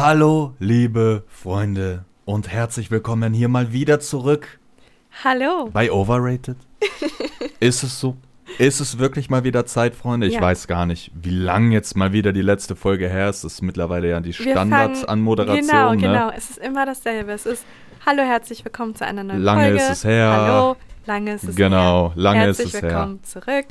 Hallo, liebe Freunde und herzlich willkommen hier mal wieder zurück Hallo. bei Overrated. Ist es so? Ist es wirklich mal wieder Zeit, Freunde? Ich Ja. weiß gar nicht, wie lang jetzt mal wieder die letzte Folge her ist. Das ist mittlerweile ja die Standards fangen- an Moderation. Genau, ne? genau. Es ist immer dasselbe. Es ist Hallo, herzlich willkommen zu einer neuen Lange Folge. ist es her. Hallo, lange ist es Genau, her. lange ist herzlich es her. willkommen zurück.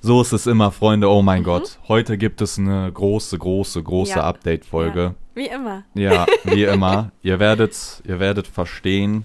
So ist es immer, Freunde. Oh Mhm. mein Gott. Heute gibt es eine große, große, große Ja. Update-Folge. Ja, wie immer. Ja, wie immer. ihr werdet, ihr werdet verstehen,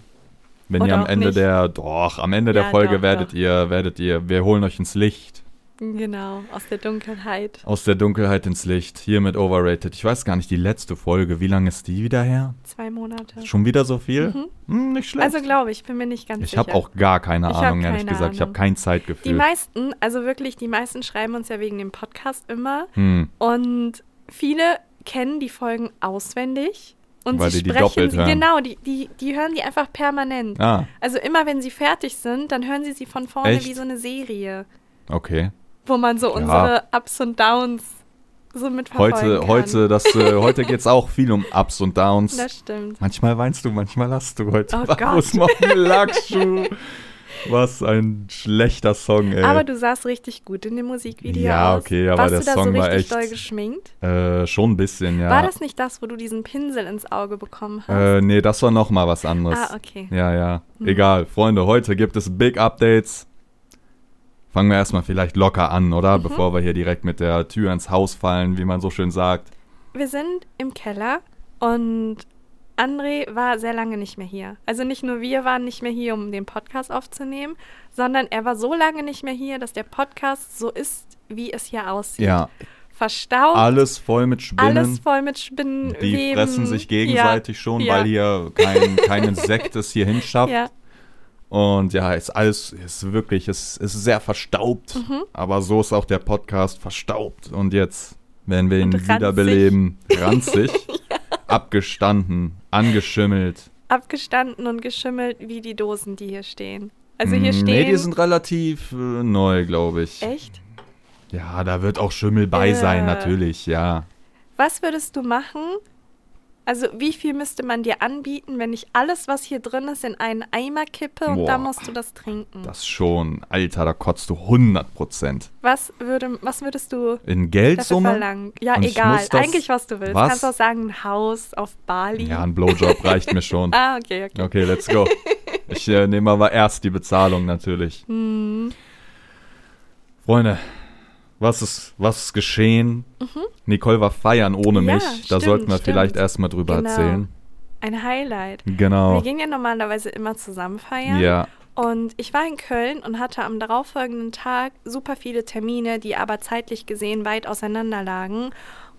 wenn ihr Oder am auch Ende nicht. der, doch, am Ende der Ja, Folge doch, werdet doch. ihr, werdet ihr, wir holen euch ins Licht. Genau, aus der Dunkelheit. Aus der Dunkelheit ins Licht. Hier mit Overrated. Ich weiß gar nicht, die letzte Folge, wie lange ist die wieder her? Zwei Monate. Schon wieder so viel? Mhm. Hm, nicht schlecht. Also glaube ich, bin mir nicht ganz ich sicher. habe auch gar keine Ich Ahnung, ehrlich keine gesagt. Ich habe Ahnung. kein Die Zeitgefühl. meisten, also wirklich, die meisten schreiben uns ja wegen dem Podcast immer. Hm. Und viele kennen die Folgen auswendig. Und Weil sie die die sprechen doppelt sie, genau, die, die, die hören die einfach permanent. Ah, Also immer wenn sie fertig sind, dann hören sie sie von vorne Echt? wie so eine Serie, okay. Wo man so Ja. unsere Ups und Downs so mitverfolgen Heute, kann. heute, das, äh, heute geht es auch viel um Ups und Downs. Das stimmt. Manchmal weinst du, manchmal lachst du heute. Oh Wo Gott. Was ein schlechter Song, ey. Aber du sahst richtig gut in dem Musikvideo Ja, okay, aber Warst der du da Song so war richtig echt- doll geschminkt? äh, schon ein bisschen, ja. War das nicht das, wo du diesen Pinsel ins Auge bekommen hast? Äh, nee, das war noch mal was anderes. ah, okay. Ja, ja. Hm. Egal, Freunde, heute gibt es Big Updates. Fangen wir erstmal vielleicht locker an, oder? Mhm. Bevor wir hier direkt mit der Tür ins Haus fallen, wie man so schön sagt. Wir sind im Keller und André war sehr lange nicht mehr hier. Also nicht nur wir waren nicht mehr hier, um den Podcast aufzunehmen, sondern er war so lange nicht mehr hier, dass der Podcast so ist, wie es hier aussieht. Ja, Verstaubt, alles voll mit Spinnen. alles voll mit Spinnen. Die Weben. fressen sich gegenseitig schon, ja. weil hier kein, kein Insekt es hier hinschafft. Ja, Und ja, ist alles, ist wirklich, ist, ist sehr verstaubt. Mhm. Aber so ist auch der Podcast verstaubt. Und jetzt werden wir ihn ranzig. wiederbeleben. Ranzig, abgestanden, angeschimmelt. abgestanden und geschimmelt wie die Dosen, die hier stehen. Also hier Mm, stehen. Nee, die sind relativ äh, neu, glaube ich. echt? Ja, da wird auch Schimmel bei sein, Äh. natürlich, ja. Was würdest du machen? Also, wie viel müsste man dir anbieten, wenn ich alles, was hier drin ist, in einen Eimer kippe und Boah. dann musst du das trinken? Das schon, Alter, da kotzt du 100 Prozent. Was, würde, was würdest du In Geldsumme? verlangen? Ja, Und egal. das- Eigentlich, was du willst. Was? Kannst auch sagen, ein Haus auf Bali. Ja, ein Blowjob reicht mir schon. ah, okay, okay. Okay, let's go. Ich äh, nehme aber erst die Bezahlung natürlich. Hm, Freunde, was ist, was ist geschehen? Nicole war feiern ohne. Ja, mich. Da stimmt, sollten wir stimmt. vielleicht erstmal drüber Genau. erzählen. ein Highlight. Wir Genau. gehen ja normalerweise immer zusammen feiern. Ja, Und ich war in Köln und hatte am darauffolgenden Tag super viele Termine, die aber zeitlich gesehen weit auseinander lagen.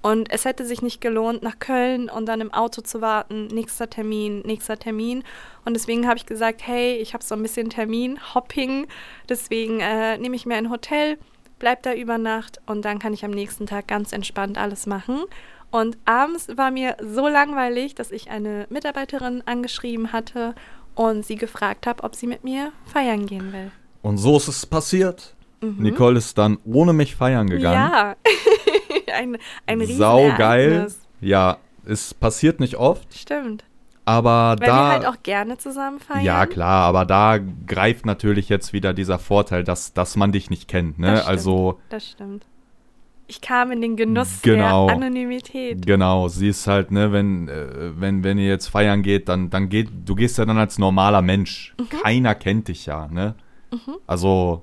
Und es hätte sich nicht gelohnt, nach Köln und dann im Auto zu warten, nächster Termin, nächster Termin. Und deswegen habe ich gesagt, hey, ich habe so ein bisschen Termin-Hopping, deswegen äh, nehme ich mir ein Hotel, bleib da über Nacht und dann kann ich am nächsten Tag ganz entspannt alles machen. Und abends war mir so langweilig, dass ich eine Mitarbeiterin angeschrieben hatte und sie gefragt habe, ob sie mit mir feiern gehen will. und so ist es passiert. Nicole ist dann ohne mich feiern gegangen. Mhm. Ja, ein, ein Sau geil. Ja, es passiert nicht oft, Stimmt. Aber Weil da. wir halt auch gerne zusammen feiern. Ja, klar, aber da greift natürlich jetzt wieder dieser Vorteil, dass, dass man dich nicht kennt. Ne? Das stimmt. Also, Das stimmt. Ich kam in den Genuss Genau. der Anonymität. genau, sie ist halt, ne, wenn, äh, wenn, wenn ihr jetzt feiern geht, dann, dann geht, du gehst ja dann als normaler Mensch. Mhm. Keiner kennt dich ja, ne? Also,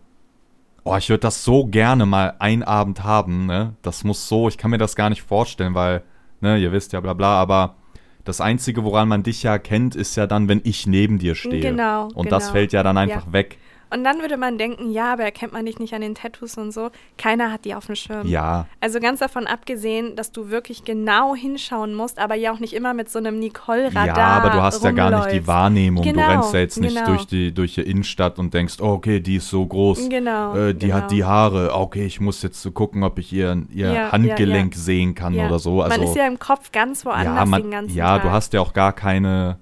oh, ich würde das so gerne mal einen Abend haben, ne? Das muss so, ich kann mir das gar nicht vorstellen, weil, ne, ihr wisst ja, bla bla, aber das Einzige, woran man dich ja kennt, ist ja dann, wenn ich neben dir stehe. Genau, Und das genau. fällt ja dann einfach Ja. weg. Und dann würde man denken, ja, aber erkennt man dich nicht an den Tattoos und so. Keiner hat die auf dem Schirm. Ja, Also ganz davon abgesehen, dass du wirklich genau hinschauen musst, aber ja auch nicht immer mit so einem Nicole-Radar Ja, aber du hast ja gar nicht die rumläufst. Wahrnehmung. Genau, du rennst ja jetzt nicht genau. durch die, durch die Innenstadt und denkst, oh, okay, die ist so groß. Genau, Äh, die genau. hat die Haare. Okay, ich muss jetzt so gucken, ob ich ihr, ihr Ja, Handgelenk ja, sehen kann Ja. oder so. Also, man ist ja im Kopf ganz woanders ja, den man, ganzen ja Tag. du hast ja auch gar keine,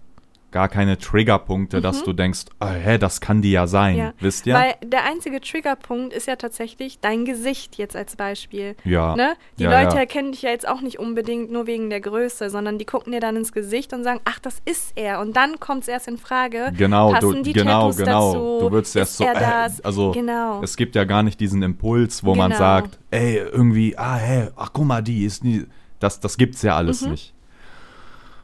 gar keine Triggerpunkte, dass du denkst, oh, hä, das kann die ja sein, Mhm. Ja. wisst ihr? Weil der einzige Triggerpunkt ist ja tatsächlich dein Gesicht jetzt als Beispiel. ja. Ne? Die ja, Leute ja. erkennen dich ja jetzt auch nicht unbedingt nur wegen der Größe, sondern die gucken dir dann ins Gesicht und sagen, ach, das ist er. Und dann kommt es erst in Frage. Genau, passen du, die genau, Tattoos genau. dazu? Du würdest erst so, er äh, also genau. es gibt ja gar nicht diesen Impuls, wo man Genau. sagt, ey, irgendwie, ah, hä, ach guck mal, die ist nie, das, das gibt's ja alles Mhm. nicht.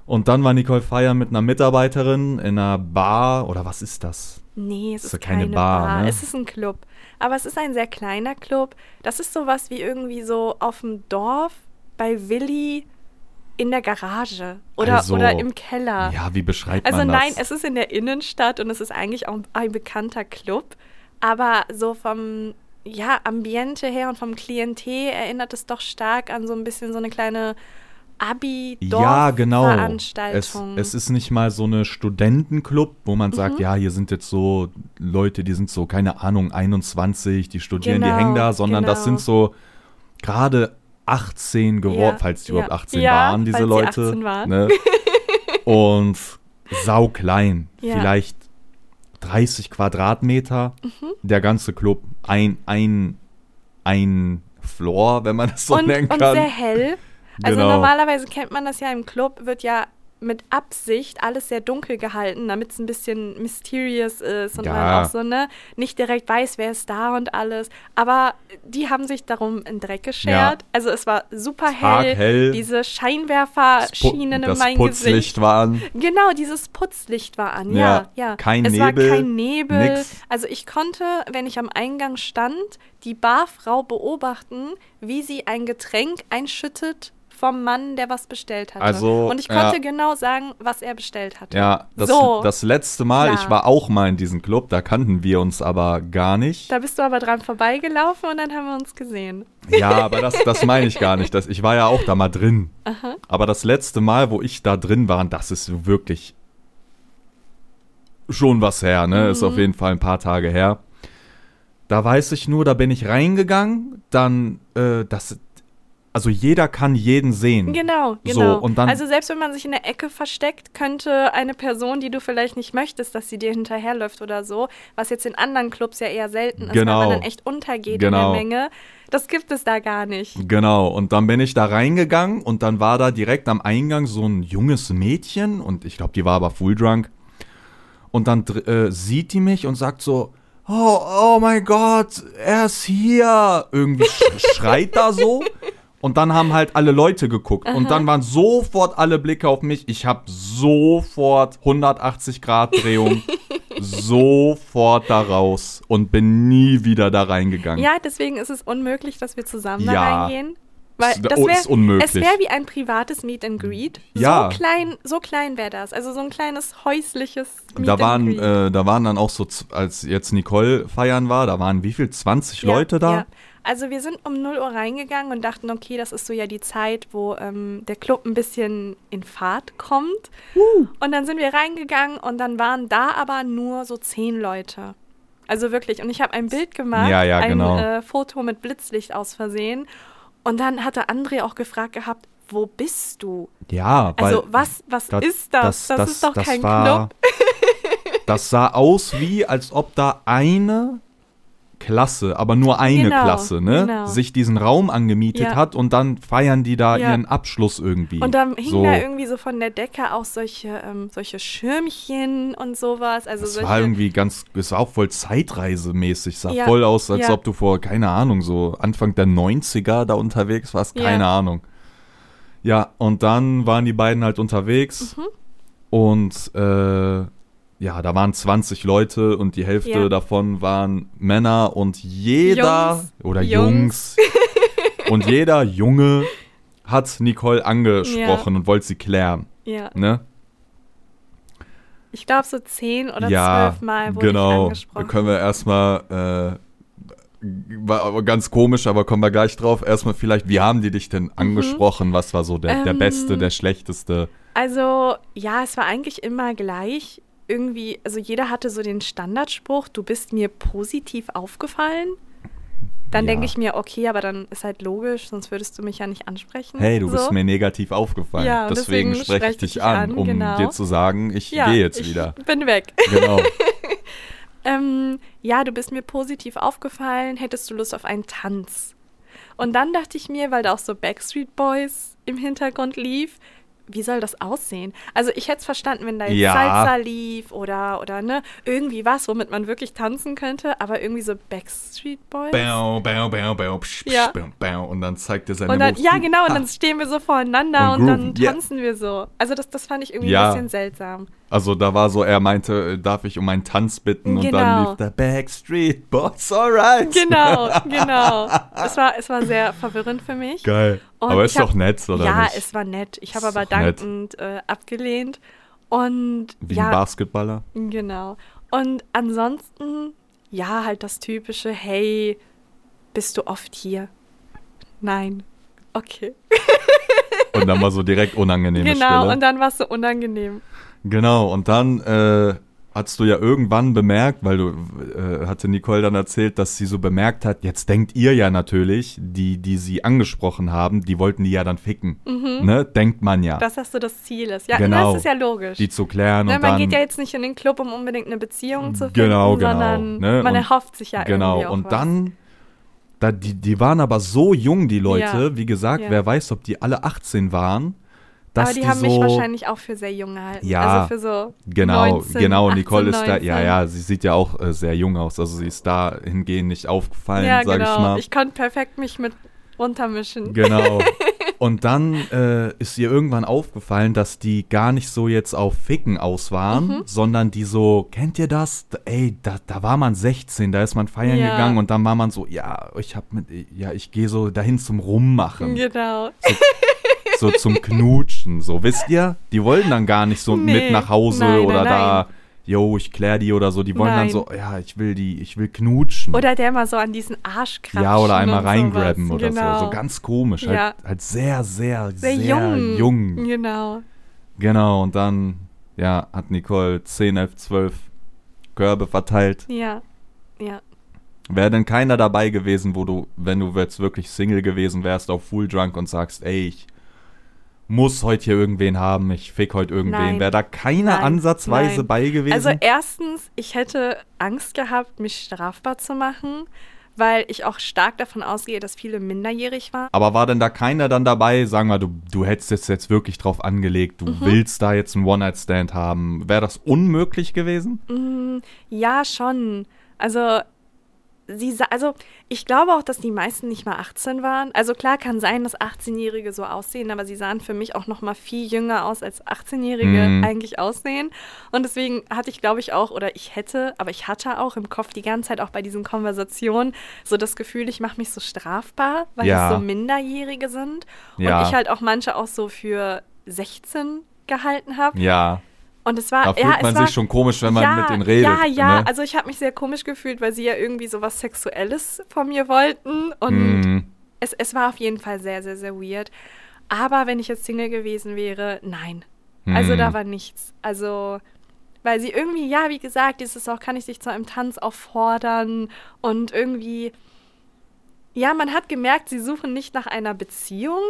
Und dann war Nicole feiern mit einer Mitarbeiterin in einer Bar, oder was ist das? Nee, es Ist ist, keine keine Bar, Bar. ne? Es ist ein Club. Aber es ist ein sehr kleiner Club. Das ist sowas wie irgendwie so auf dem Dorf bei Willi in der Garage oder, Also, oder im Keller. Ja, wie beschreibt Also man das? nein, es ist in der Innenstadt und es ist eigentlich auch ein bekannter Club. Aber so vom ja, Ambiente her und vom Klientel erinnert es doch stark an so ein bisschen so eine kleine Ja, genau. Es, es ist nicht mal so eine Studentenclub, wo man Mhm. sagt, ja, hier sind jetzt so Leute, die sind so, keine Ahnung, 21, die studieren, die Genau, hängen da, sondern das genau. sind so gerade 18 geworden, Ja, falls die ja. überhaupt 18 Ja, waren, diese Leute. 18 waren. Ne? Und sauklein, Ja. vielleicht 30 Quadratmeter, Mhm. der ganze Club, ein, ein, ein Floor, wenn man das so und, nennen und kann. sehr hell. Also Genau. normalerweise kennt man das ja im Club, wird ja mit Absicht alles sehr dunkel gehalten, damit es ein bisschen mysterious ist und Ja. man auch so, ne, nicht direkt weiß, wer ist da und alles. Aber die haben sich darum in Dreck geschert. Also es war super hell. Taghell. Diese Scheinwerfer Das Pu- schienen in mein Putzlicht Gesicht. war an. Genau, dieses Putzlicht war an, Ja, ja, ja. kein es Nebel, war kein Nebel. nix. Also ich konnte, wenn ich am Eingang stand, die Barfrau beobachten, wie sie ein Getränk einschüttet vom Mann, der was bestellt hatte. Also, Und ich ja. konnte genau sagen, was er bestellt hatte. Ja, das, So. das letzte Mal, Klar. ich war auch mal in diesem Club, da kannten wir uns aber gar nicht. Da bist du aber dran vorbeigelaufen und dann haben wir uns gesehen. Ja, aber das, das meine ich gar nicht. Das, ich war ja auch da mal drin. Aber das letzte Mal, wo ich da drin war, das ist wirklich schon was her, ne? Ist Mhm. auf jeden Fall ein paar Tage her. Da weiß ich nur, da bin ich reingegangen, dann, äh, das, also jeder kann jeden sehen. Genau, So, genau. und dann- also selbst wenn man sich in der Ecke versteckt, könnte eine Person, die du vielleicht nicht möchtest, dass sie dir hinterherläuft oder so, was jetzt in anderen Clubs ja eher selten ist, Genau. weil man dann echt untergeht Genau. in der Menge. Das gibt es da gar nicht. Genau, und dann bin ich da reingegangen und dann war da direkt am Eingang so ein junges Mädchen und ich glaube, die war aber full drunk. Und dann äh, sieht die mich und sagt so, oh, oh mein Gott, er ist hier. Irgendwie sch schreit da so. Und dann haben halt alle Leute geguckt. Und dann waren sofort alle Blicke auf mich. Ich habe sofort 180 Grad Drehung. sofort da raus und bin nie wieder da reingegangen. Ja, deswegen ist es unmöglich, dass wir zusammen Ja. da reingehen. Weil das wär, ist unmöglich. Es wäre wie ein privates Meet and Greet. Ja. So klein, so klein wäre das. Also so ein kleines häusliches Meet da and waren, Greet. äh, da waren dann auch so, als jetzt Nicole feiern war, da waren wie viel? 20 Leute da? Ja. Also wir sind um 0 Uhr reingegangen und dachten, okay, das ist so ja die Zeit, wo ähm, der Club ein bisschen in Fahrt kommt. Und dann sind wir reingegangen und dann waren da aber nur so zehn Leute. Also wirklich. Und ich habe ein Bild gemacht, Ja, ja, ein genau. äh, Foto mit Blitzlicht aus Versehen. Und dann hatte André auch gefragt gehabt, wo bist du? Ja, weil Also was, was das- ist das? Das, ist doch das kein war, Club. Das sah aus wie, als ob da eine Klasse, aber nur eine Genau, Klasse, ne, genau. sich diesen Raum angemietet Ja. hat und dann feiern die da Ja. ihren Abschluss irgendwie. Und dann hingen so. da irgendwie so von der Decke auch solche, ähm, solche Schirmchen und sowas. Also Das war irgendwie ganz, es war auch voll zeitreisemäßig, sah Ja, voll aus, als ob du vor, keine Ahnung, so Anfang der 90er da unterwegs warst, keine Ahnung. Ja, und dann waren die beiden halt unterwegs Mhm. und äh, ja, da waren 20 Leute und die Hälfte Ja. davon waren Männer und jeder Jungs. oder Jungs, Jungs. und jeder Junge hat Nicole angesprochen und wollte sie klären, ja. ne? Ich glaube so zehn oder ja, zwölf Mal wurde ich genau. Da angesprochen. können wir erstmal, äh, war aber ganz komisch, aber kommen wir gleich drauf. Erstmal vielleicht, wie haben die dich denn angesprochen? Was war so der, der Mhm. Ähm, beste, der schlechteste? Also ja, es war eigentlich immer gleich. Irgendwie, also jeder hatte so den Standardspruch, du bist mir positiv aufgefallen. dann Ja. denke ich mir, okay, aber dann ist halt logisch, sonst würdest du mich ja nicht ansprechen. Hey, du so. bist mir negativ aufgefallen. Ja, deswegen, deswegen spreche ich dich ich an, an, um genau. dir zu sagen, ich ja, gehe jetzt ich wieder. bin weg. Genau. Ähm, ja, du bist mir positiv aufgefallen. Hättest du Lust auf einen Tanz? Und dann dachte ich mir, weil da auch so Backstreet Boys im Hintergrund lief, wie soll das aussehen? Also ich hätte es verstanden, wenn da jetzt Ja. Salsa lief oder, oder ne, irgendwie was, womit man wirklich tanzen könnte, aber irgendwie so Backstreet Boys. Bau, bau, bau, bau, psch, Ja. bau, bau. Und dann zeigt er seine Und dann, ja, genau, und dann stehen wir so voreinander Und und, dann tanzen wir so. Also das, das fand ich irgendwie Ja. ein bisschen seltsam. Also da war so, er meinte, äh, darf ich um einen Tanz bitten? Und dann Genau. lief der Backstreet Boys, alright. Genau, genau. Es war, es war sehr verwirrend für mich. Geil. Und aber ist doch hab- nett, oder ja, nicht? es war nett. Ich habe aber doch dankend äh, abgelehnt. Und Wie ja, ein Basketballer. genau. Und ansonsten, ja, halt das typische, hey, bist du oft hier? Nein. Okay. Und dann war so direkt unangenehme genau, Stille. und dann war es so unangenehm. Genau, und dann äh, hast du ja irgendwann bemerkt, weil du, äh, hatte Nicole dann erzählt, dass sie so bemerkt hat, jetzt denkt ihr ja natürlich, die, die sie angesprochen haben, die wollten die ja dann ficken. Ne? Denkt man ja. Dass das so das Ziel ist. Ja, Genau. das ist ja logisch. die zu klären ne, und man dann. geht ja jetzt nicht in den Club, um unbedingt eine Beziehung zu finden, Genau, genau, sondern ne, man und- erhofft sich ja genau, irgendwie auch und was. dann. Da, die, die waren aber so jung, die Leute. Ja. Wie gesagt, Ja. wer weiß, ob die alle 18 waren. Dass Aber die, haben so, mich wahrscheinlich auch für sehr jung gehalten. Ja, also für so Genau, 19, genau. 18, Nicole ist da, 19. ja, ja, sie sieht ja auch äh, sehr jung aus. Also sie ist da hingehend nicht aufgefallen, Ja, sag genau. ich mal. Ich konnte perfekt mich mit runtermischen. Genau. Und dann äh, ist ihr irgendwann aufgefallen, dass die gar nicht so jetzt auf Ficken aus waren, Mhm. sondern die so, kennt ihr das? Ey, da, da war man 16, da ist man feiern Ja. gegangen und dann war man so, ja, ich hab mit, ja, ich gehe so dahin zum Rummachen, Genau. so zum Knutschen, so, wisst ihr? Die wollen dann gar nicht so Nee, mit nach Hause nein, oder nein, da, yo, ich klär die oder so, die wollen dann Nein. so, ja, ich will die, ich will knutschen. Oder der mal so an diesen Arsch krapschen Ja, oder einmal reingrabben oder genau. so. So ganz komisch. Ja. Halt, halt sehr, sehr, sehr, sehr, jung. jung. Genau. Genau, und dann, ja, hat Nicole 10, 11, 12 Körbe verteilt. Ja. Ja. Wäre denn keiner dabei gewesen, wo du, wenn du jetzt wirklich Single gewesen wärst, auf Full Drunk und sagst, ey, ich muss heute hier irgendwen haben, ich fick heute irgendwen. Wäre da keiner Nein, ansatzweise nein. bei gewesen? Also erstens, ich hätte Angst gehabt, mich strafbar zu machen, weil ich auch stark davon ausgehe, dass viele minderjährig waren. Aber war denn da keiner dann dabei? Sagen wir, du, du hättest es jetzt wirklich drauf angelegt, Mhm. du willst da jetzt einen One-Night-Stand haben. Wäre das unmöglich gewesen? Mm, Ja, schon. Also, sie, also ich glaube auch, dass die meisten nicht mal 18 waren. Also klar kann sein, dass 18-Jährige so aussehen, aber sie sahen für mich auch noch mal viel jünger aus, als 18-Jährige Mhm. eigentlich aussehen. Und deswegen hatte ich, glaube ich, auch, oder ich hätte, aber ich hatte auch im Kopf die ganze Zeit auch bei diesen Konversationen so das Gefühl, ich mache mich so strafbar, weil Ja. es so Minderjährige sind. Ja. Und ich halt auch manche auch so für 16 gehalten habe. Ja. Und es war, Da fühlt ja, man es war, sich schon komisch, wenn man ja, mit denen redet. Ja, ja, ne? also ich habe mich sehr komisch gefühlt, weil sie ja irgendwie so was Sexuelles von mir wollten. Und Mm, es, es war auf jeden Fall sehr, sehr, sehr weird. Aber wenn ich jetzt Single gewesen wäre, nein. Also hm. da war nichts. Also, weil sie irgendwie, ja, wie gesagt, dieses auch, kann ich dich zu einem Tanz auffordern und irgendwie, ja, man hat gemerkt, sie suchen nicht nach einer Beziehung,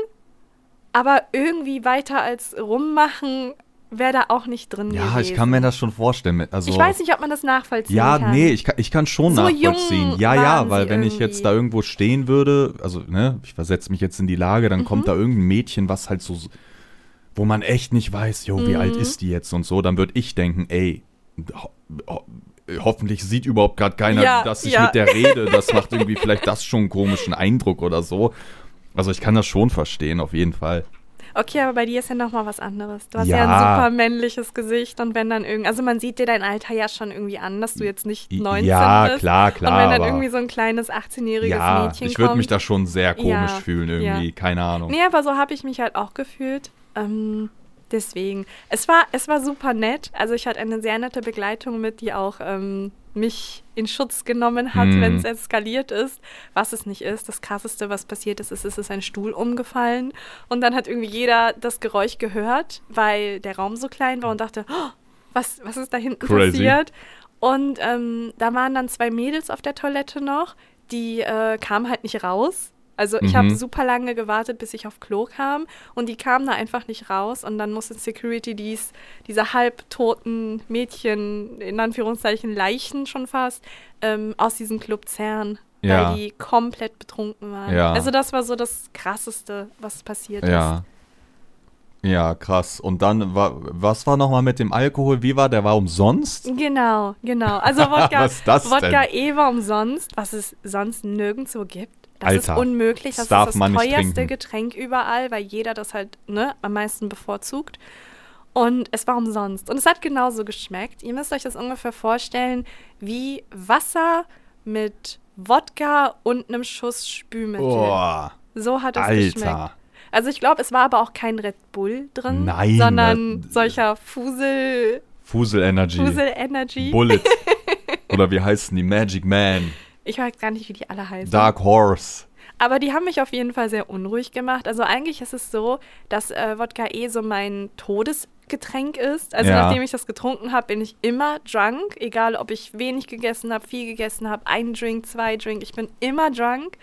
aber irgendwie weiter als rummachen wäre da auch nicht drin Ja, gewesen. ich kann mir das schon vorstellen. Also, Ich weiß nicht, ob man das nachvollziehen Ja, kann. nee, ich kann, ich kann schon So nachvollziehen. jung Ja, ja, weil wenn ich irgendwie. jetzt da irgendwo stehen würde, also, ne, ich versetze mich jetzt in die Lage, dann Mhm. kommt da irgendein Mädchen, was halt so, wo man echt nicht weiß, jo, wie Mhm. alt ist die jetzt und so, dann würde ich denken, ey, ho ho hoffentlich sieht überhaupt gerade keiner, Ja, dass ich ja. mit der rede. Das macht irgendwie vielleicht das schon einen komischen Eindruck oder so. Also ich kann das schon verstehen, auf jeden Fall. Okay, aber bei dir ist ja noch mal was anderes. Du hast Ja. ja, ein super männliches Gesicht und wenn dann irgendwie, also man sieht dir dein Alter ja schon irgendwie an, dass du jetzt nicht I- 19 ja, bist. klar, klar, Und wenn dann irgendwie so ein kleines 18-jähriges Ja, Mädchen ich würde mich da schon sehr komisch Ja, fühlen irgendwie, ja. keine Ahnung. Nee, aber so habe ich mich halt auch gefühlt. Ähm, deswegen. Es war, es war super nett. Also ich hatte eine sehr nette Begleitung mit, die auch ähm, mich in Schutz genommen hat, Hm. wenn es eskaliert ist. Was es nicht ist. Das krasseste, was passiert ist, ist, es ist ein Stuhl umgefallen. Und dann hat irgendwie jeder das Geräusch gehört, weil der Raum so klein war und dachte, oh, was, was ist da hinten Crazy. passiert? Und ähm, da waren dann zwei Mädels auf der Toilette noch, die äh, kam halt nicht raus. Also ich habe Mhm. super lange gewartet, bis ich auf Klo kam und die kam da einfach nicht raus und dann musste Security dies, diese halbtoten Mädchen, in Anführungszeichen Leichen schon fast, ähm, aus diesem Club zerren, Ja. weil die komplett betrunken waren. Ja. Also das war so das Krasseste, was passiert ist. Ja. Ja, krass. Und dann, war, was war nochmal mit dem Alkohol? Wie war der? War umsonst? Genau, genau. Also Wodka, Was ist das Wodka? E war umsonst, was es sonst nirgendwo gibt. Das Alter, ist unmöglich. das Das, ist das teuerste. Getränk überall, weil jeder das halt ne, am meisten bevorzugt. Und es war umsonst. Und es hat genauso geschmeckt. Ihr müsst euch das ungefähr vorstellen wie Wasser mit Wodka und einem Schuss Spülmittel. Boah, So hat es geschmeckt. Alter. Also ich glaube, es war aber auch kein Red Bull drin, Nein, sondern das- solcher Fusel, Fusel Energy. Fusel Energy. Bullet. Oder wie heißen die? Magic Man. Ich weiß gar nicht, wie die alle heißen. Dark Horse. Aber die haben mich auf jeden Fall sehr unruhig gemacht. Also eigentlich ist es so, dass äh, Wodka eh so mein Todesgetränk ist. Also Ja. nachdem ich das getrunken habe, bin ich immer drunk. Egal, ob ich wenig gegessen habe, viel gegessen habe, ein Drink, zwei Drink. Ich bin immer drunk.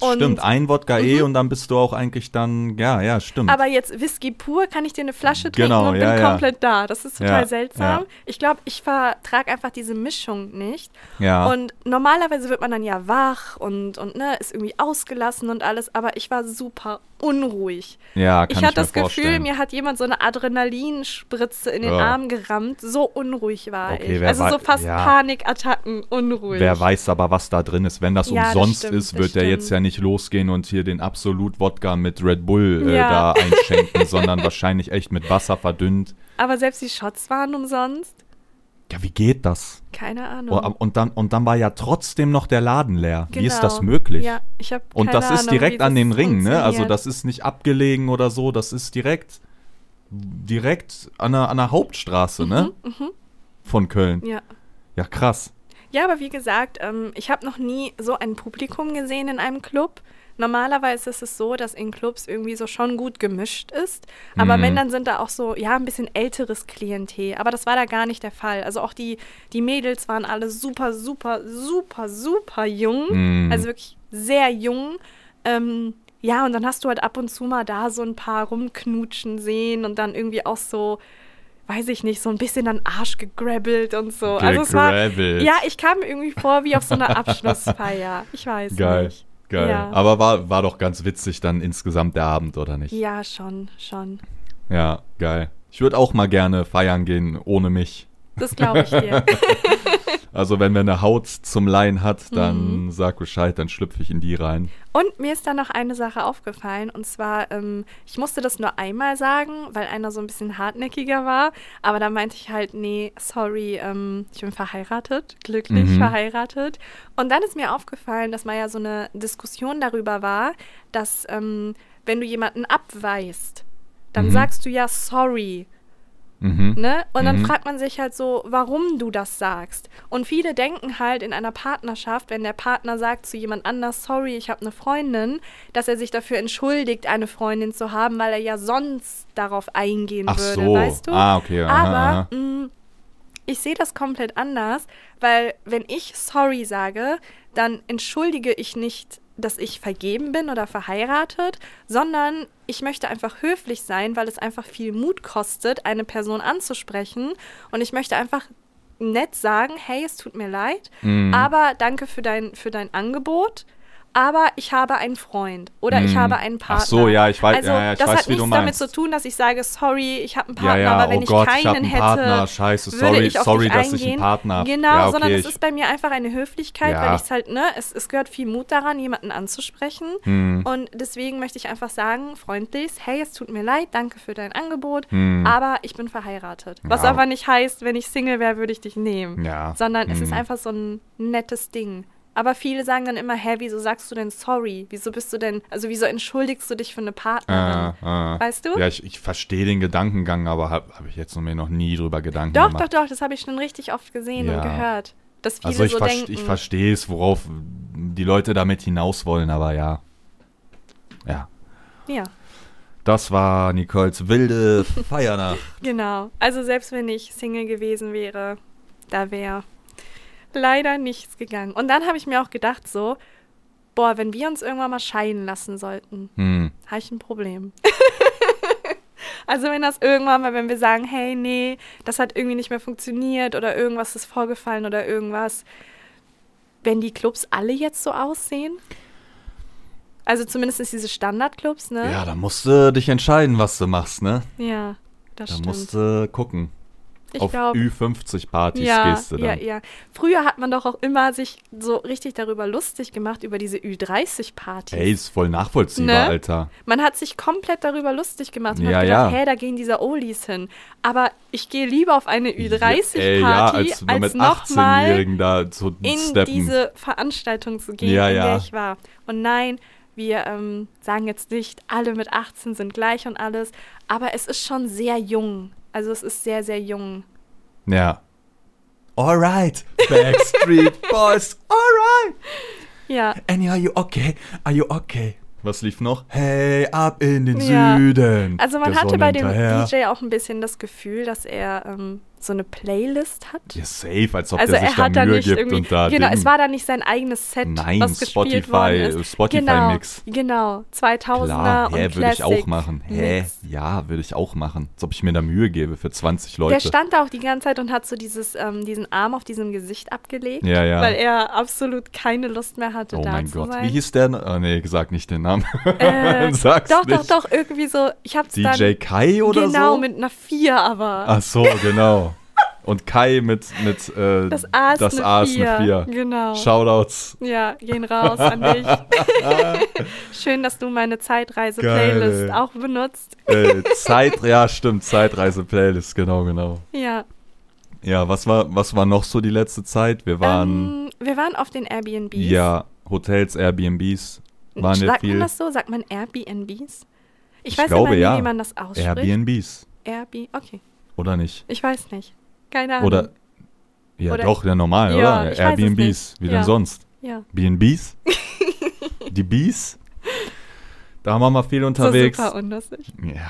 Und- stimmt, ein Wodka eh und dann bist du auch eigentlich dann, ja, ja, stimmt. Aber jetzt Whisky pur kann ich dir eine Flasche trinken Genau, und ja, bin ja. komplett da. Das ist total Ja, seltsam. Ich glaube, ich vertrage einfach diese Mischung nicht. ja. Und normalerweise wird man dann ja wach und, und ne, ist irgendwie ausgelassen und alles, aber ich war super unruhig. ja, kann ich ich, hatte das Gefühl, vorstellen. mir hat jemand so eine Adrenalinspritze in den Ja. Arm gerammt. So unruhig war Okay, ich. Also so fast ja. Panikattacken unruhig. Wer weiß aber, was da drin ist. Wenn das Ja, das umsonst stimmt, ist, das wird der jetzt ja nicht losgehen und hier den absolut Wodka mit Red Bull äh, da einschenken, sondern wahrscheinlich echt mit Wasser verdünnt. Aber selbst die Shots waren umsonst. Ja, wie geht das? Keine Ahnung. Oh, und, dann, und dann war ja trotzdem noch der Laden leer. Wie ist das Genau. möglich? Ja, ich habe Und das ist direkt an den Ring, ne? Also das ist nicht abgelegen oder so, das ist direkt direkt an der, an der Hauptstraße, ne? Von Köln. Mhm, Ja. Ja, krass. Ja, aber wie gesagt, ähm, ich habe noch nie so ein Publikum gesehen in einem Club. Normalerweise ist es so, dass in Clubs irgendwie so schon gut gemischt ist. Aber Mhm. wenn, dann sind da auch so, ja, ein bisschen älteres Klientel. Aber das war da gar nicht der Fall. Also auch die, die Mädels waren alle super, super, super, super jung. Mhm. Also wirklich sehr jung. Ähm, ja, und dann hast du halt ab und zu mal da so ein paar rumknutschen sehen und dann irgendwie auch so, weiß ich nicht, so ein bisschen an Arsch gegrabbelt und so. Also es war, ja, ich kam mir irgendwie vor wie auf so einer Abschlussfeier. Ich weiß Geil, nicht. Geil. Ja. Aber war, war doch ganz witzig dann insgesamt der Abend, oder nicht? Ja, schon, schon. Ja, geil. Ich würde auch mal gerne feiern gehen ohne mich. Das glaube ich dir. Also wenn wer eine Haut zum Leihen hat, Mhm. dann sag Bescheid, dann schlüpfe ich in die rein. Und mir ist da noch eine Sache aufgefallen. Und zwar, ähm, ich musste das nur einmal sagen, weil einer so ein bisschen hartnäckiger war. Aber da meinte ich halt, nee, sorry, ähm, ich bin verheiratet, glücklich Mhm. verheiratet. Und dann ist mir aufgefallen, dass mal ja so eine Diskussion darüber war, dass ähm, wenn du jemanden abweist, dann Mhm. sagst du ja sorry. Mhm. Ne? Und dann Mhm. fragt man sich halt so, warum du das sagst. Und viele denken halt in einer Partnerschaft, wenn der Partner sagt zu jemand anders, sorry, ich habe eine Freundin, dass er sich dafür entschuldigt, eine Freundin zu haben, weil er ja sonst darauf eingehen Ach würde, so. weißt du? Ah, okay. aha, Aber aha. mh, ich sehe das komplett anders, weil wenn ich sorry sage, dann entschuldige ich nicht, dass ich vergeben bin oder verheiratet, sondern ich möchte einfach höflich sein, weil es einfach viel Mut kostet, eine Person anzusprechen. Und ich möchte einfach nett sagen, hey, es tut mir leid, Mhm. aber danke für dein, für dein Angebot. Aber ich habe einen Freund oder ich Mhm. habe einen Ach Partner. so, ja, ich weiß- Also, ja, ja, ich das weiß, hat nichts damit zu tun, dass ich sage, sorry, ich habe einen Ja, Partner, ja, aber wenn oh ich Gott, ich keinen hab einen hätte, Partner, scheiße, würde sorry, ich auf sorry, dich dass ich eingehen. einen Partner hab. Genau, Ja, okay, sondern es ich- ist bei mir einfach eine Höflichkeit, Ja. weil ich es halt, ne, es, es gehört viel Mut daran, jemanden anzusprechen. Hm. Und deswegen möchte ich einfach sagen, freundlich, hey, es tut mir leid, danke für dein Angebot, Hm. aber ich bin verheiratet. Was Ja. aber nicht heißt, wenn ich Single wäre, würde ich dich nehmen. Ja. Sondern es Hm. ist einfach so ein nettes Ding. Aber viele sagen dann immer, hä, wieso sagst du denn sorry? Wieso bist du denn, also wieso entschuldigst du dich für eine Partnerin? Äh, äh. Weißt du? Ja, ich, ich verstehe den Gedankengang, aber habe hab ich jetzt noch mir noch nie drüber Gedanken Doch, gemacht. doch, doch, das habe ich schon richtig oft gesehen Ja. und gehört. Dass viele Also ich, so ver denken. ich verstehe es, worauf die Leute damit hinaus wollen, aber ja. Ja. Ja, Das war Nicoles wilde Feiernacht. genau. Also selbst wenn ich Single gewesen wäre, da wäre leider nichts gegangen. Und dann habe ich mir auch gedacht, so, boah, wenn wir uns irgendwann mal scheiden lassen sollten, Hm. habe ich ein Problem. also wenn das irgendwann mal, wenn wir sagen, hey, nee, das hat irgendwie nicht mehr funktioniert oder irgendwas ist vorgefallen oder irgendwas, wenn die Clubs alle jetzt so aussehen? Also zumindest diese Standardclubs, ne? Ja, da musst du dich entscheiden, was du machst, ne? Ja, das Da stimmt. musst du gucken. Ich Auf glaube, Ü50-Partys ja, gehst du ja, dann. ja. Früher hat man doch auch immer sich so richtig darüber lustig gemacht, über diese Ü30-Partys. Ey, ist voll nachvollziehbar, Ne? Alter. Man hat sich komplett darüber lustig gemacht und Ja, hat gedacht, ja. hä, da gehen diese Olis hin. Aber ich gehe lieber auf eine Ü30-Party, Ey, ja, als, als mit nochmal 18-Jährigen da zu in steppen. diese Veranstaltung zu gehen, Ja, in ja. der ich war. Und nein, wir ähm, sagen jetzt nicht, alle mit 18 sind gleich und alles, aber es ist schon sehr jung. Also es ist sehr, sehr jung. Ja. Alright, Backstreet Boys, alright. Ja, Annie, are you okay? Are you okay? Was lief noch? Hey, ab in den Ja. Süden. also man Der hatte Sonne bei dem hinterher. DJ auch ein bisschen das Gefühl, dass er ähm, so eine Playlist hat. Ja, safe, als ob also der sich er hat da Mühe nicht gibt und da genau, Ding. es war da nicht sein eigenes Set, Nein, was gespielt Spotify- worden ist. Spotify-Mix. Genau, genau, 2000er Klar, und hä, würde ich auch machen. Hä? Mix. Ja, würde ich auch machen. Als ob ich mir da Mühe gebe für 20 Leute. Der stand da auch die ganze Zeit und hat so dieses, ähm, diesen Arm auf diesem Gesicht abgelegt, Ja, ja. weil er absolut keine Lust mehr hatte, oh da mein zu Gott. sein. Wie hieß der? Oh, nee, gesagt nicht den Namen. Äh, Sag's doch, nicht. doch, doch, irgendwie so. Ich hab's DJ dann Kai oder genau so? mit einer 4, aber Ach so, genau. Und Kai mit, mit äh, das A ist das eine A ist 4. eine 4. Genau. Shoutouts. Ja, gehen raus an dich. Schön, dass du meine Zeitreise-Playlist auch benutzt. Äh, Zeit, ja, stimmt, Zeitreise-Playlist, genau, genau. Ja. Ja, was war, was war noch so die letzte Zeit? Wir waren, ähm, wir waren auf den Airbnbs. ja, Hotels, Airbnbs, waren wir Sagt viel. man das so? Sagt man Airbnbs? Ich, Ich weiß glaube, aber nie, ja. wie man das ausspricht. Airbnbs, Airbnb. Okay. oder nicht? Ich weiß nicht. Keine Ahnung. Oder, ja Oder- doch, ja normal, Ja, oder? Airbnbs, wie Ja. denn sonst? Ja. BNBs? die Bees? Da haben wir mal viel unterwegs. super unlustig. Ja,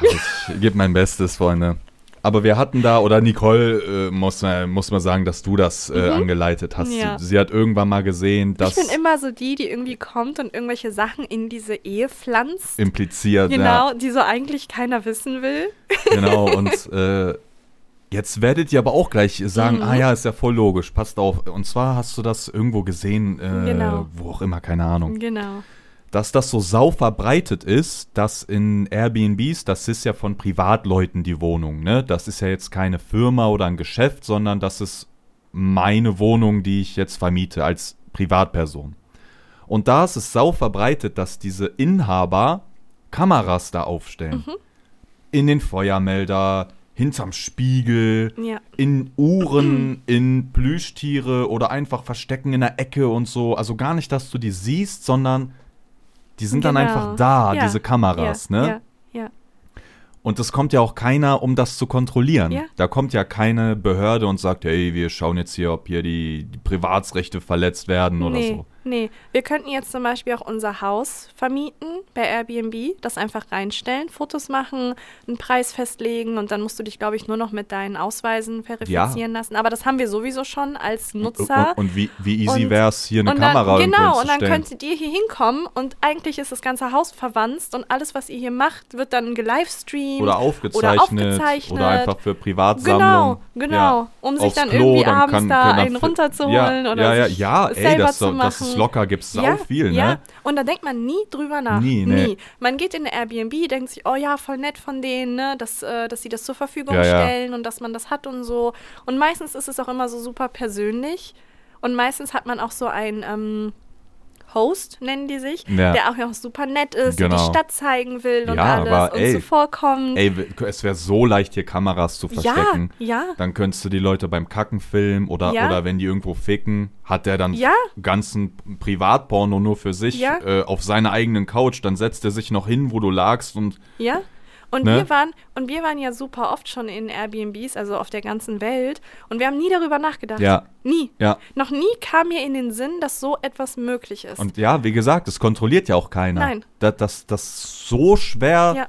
ich gebe mein Bestes, Freunde. Aber wir hatten da, oder Nicole, äh, muss, man- muss man sagen, dass du das äh, Mhm. angeleitet hast. Ja. Sie, sie hat irgendwann mal gesehen, dass ich bin immer so die, die irgendwie kommt und irgendwelche Sachen in diese Ehe pflanzt. impliziert, Genau, die so eigentlich keiner wissen will. ja, genau. Und äh, jetzt werdet ihr aber auch gleich sagen, Mhm. ah ja, ist ja voll logisch, passt auf. Und zwar hast du das irgendwo gesehen, äh, Genau. wo auch immer, keine Ahnung. Genau. dass das so sau verbreitet ist, dass in Airbnbs, das ist ja von Privatleuten die Wohnung, ne? Das ist ja jetzt keine Firma oder ein Geschäft, sondern das ist meine Wohnung, die ich jetzt vermiete als Privatperson. Und da ist es sau verbreitet, dass diese Inhaber Kameras da aufstellen. Mhm. In den Feuermelder, hinterm Spiegel, Ja. in Uhren, in Plüschtiere oder einfach verstecken in der Ecke und so. Also gar nicht, dass du die siehst, sondern die sind dann Genau. einfach da, Ja. diese Kameras, ja, ne? Ja. Und es kommt ja auch keiner, um das zu kontrollieren. Da kommt ja keine Behörde und sagt, hey, wir schauen jetzt hier, ob hier die, die Privatsrechte verletzt werden oder nee, so. Nee. Wir könnten jetzt zum Beispiel auch unser Haus vermieten bei Airbnb, das einfach reinstellen, Fotos machen, einen Preis festlegen und dann musst du dich, glaube ich, nur noch mit deinen Ausweisen verifizieren lassen. Aber das haben wir sowieso schon als Nutzer. Und, und wie, wie easy Und- wäre es, hier eine und dann, Kamera irgendwo Genau, und dann hinzustellen? könnt ihr hier hinkommen und eigentlich ist das ganze Haus verwanzt und alles, was ihr hier macht, wird dann gelivestreamt. Oder aufgezeichnet, aufgezeichnet. oder einfach für Privatsammlung. Genau, genau. Ja. Um sich dann Klo, irgendwie dann abends kann- da einen runterzuholen ja, oder ja, ja, ja, ey, selber das, zu machen. das locker, gibt's sau ja, viel, ja. ne? Und da denkt man nie drüber nach. Nie, nee. Man geht in eine Airbnb, denkt sich, oh ja, voll nett von denen, ne, dass, äh, dass sie das zur Verfügung Ja, ja. stellen und dass man das hat und so. Und meistens ist es auch immer so super persönlich. Und meistens hat man auch so ein ähm, Host, nennen die sich, Ja. der auch noch super nett ist, der Genau. die Stadt zeigen will und Ja, alles aber und ey, zuvorkommt. Ey, es wäre so leicht, hier Kameras zu verstecken. ja, ja. Dann könntest du die Leute beim Kacken filmen oder, Ja. oder wenn die irgendwo ficken, hat der dann Ja. ganzen Privatporno nur für sich äh, auf seiner eigenen Couch. Dann setzt er sich noch hin, wo du lagst und Ja. Und Ne? wir waren und wir waren ja super oft schon in Airbnbs, also auf der ganzen Welt, und wir haben nie darüber nachgedacht. Ja. Nie. ja. Noch nie kam mir in den Sinn, dass so etwas möglich ist. Und ja, wie gesagt, das kontrolliert ja auch keiner. Nein. Das, das, das so schwer ja,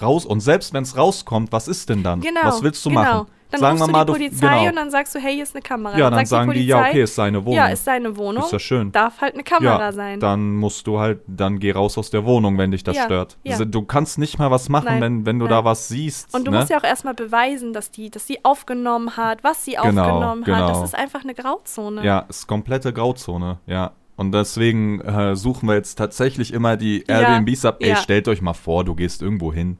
raus. Und selbst wenn es rauskommt, was ist denn dann? genau. Was willst du genau. machen? Dann sagen rufst wir mal, du du, die Polizei genau. und dann sagst du, hey, hier ist eine Kamera. ja, dann sagt sagen die, ja, Polizei, okay, ist seine Wohnung. Ja, ist deine Wohnung. Ist ja schön. Darf halt eine Kamera ja, sein. dann musst du halt, dann geh raus aus der Wohnung, wenn dich das Ja, stört. ja. Also, Du kannst nicht mal was machen, Nein, wenn, wenn du nein. da was siehst. Und du ne? musst ja auch erstmal beweisen, dass die, dass sie aufgenommen hat, was sie Genau, aufgenommen hat. Das genau. ist einfach eine Grauzone. Ja, ist komplette Grauzone, ja. Und deswegen äh, suchen wir jetzt tatsächlich immer die Ja, Airbnbs ab. Ey, ja. stellt euch mal vor, du gehst irgendwo hin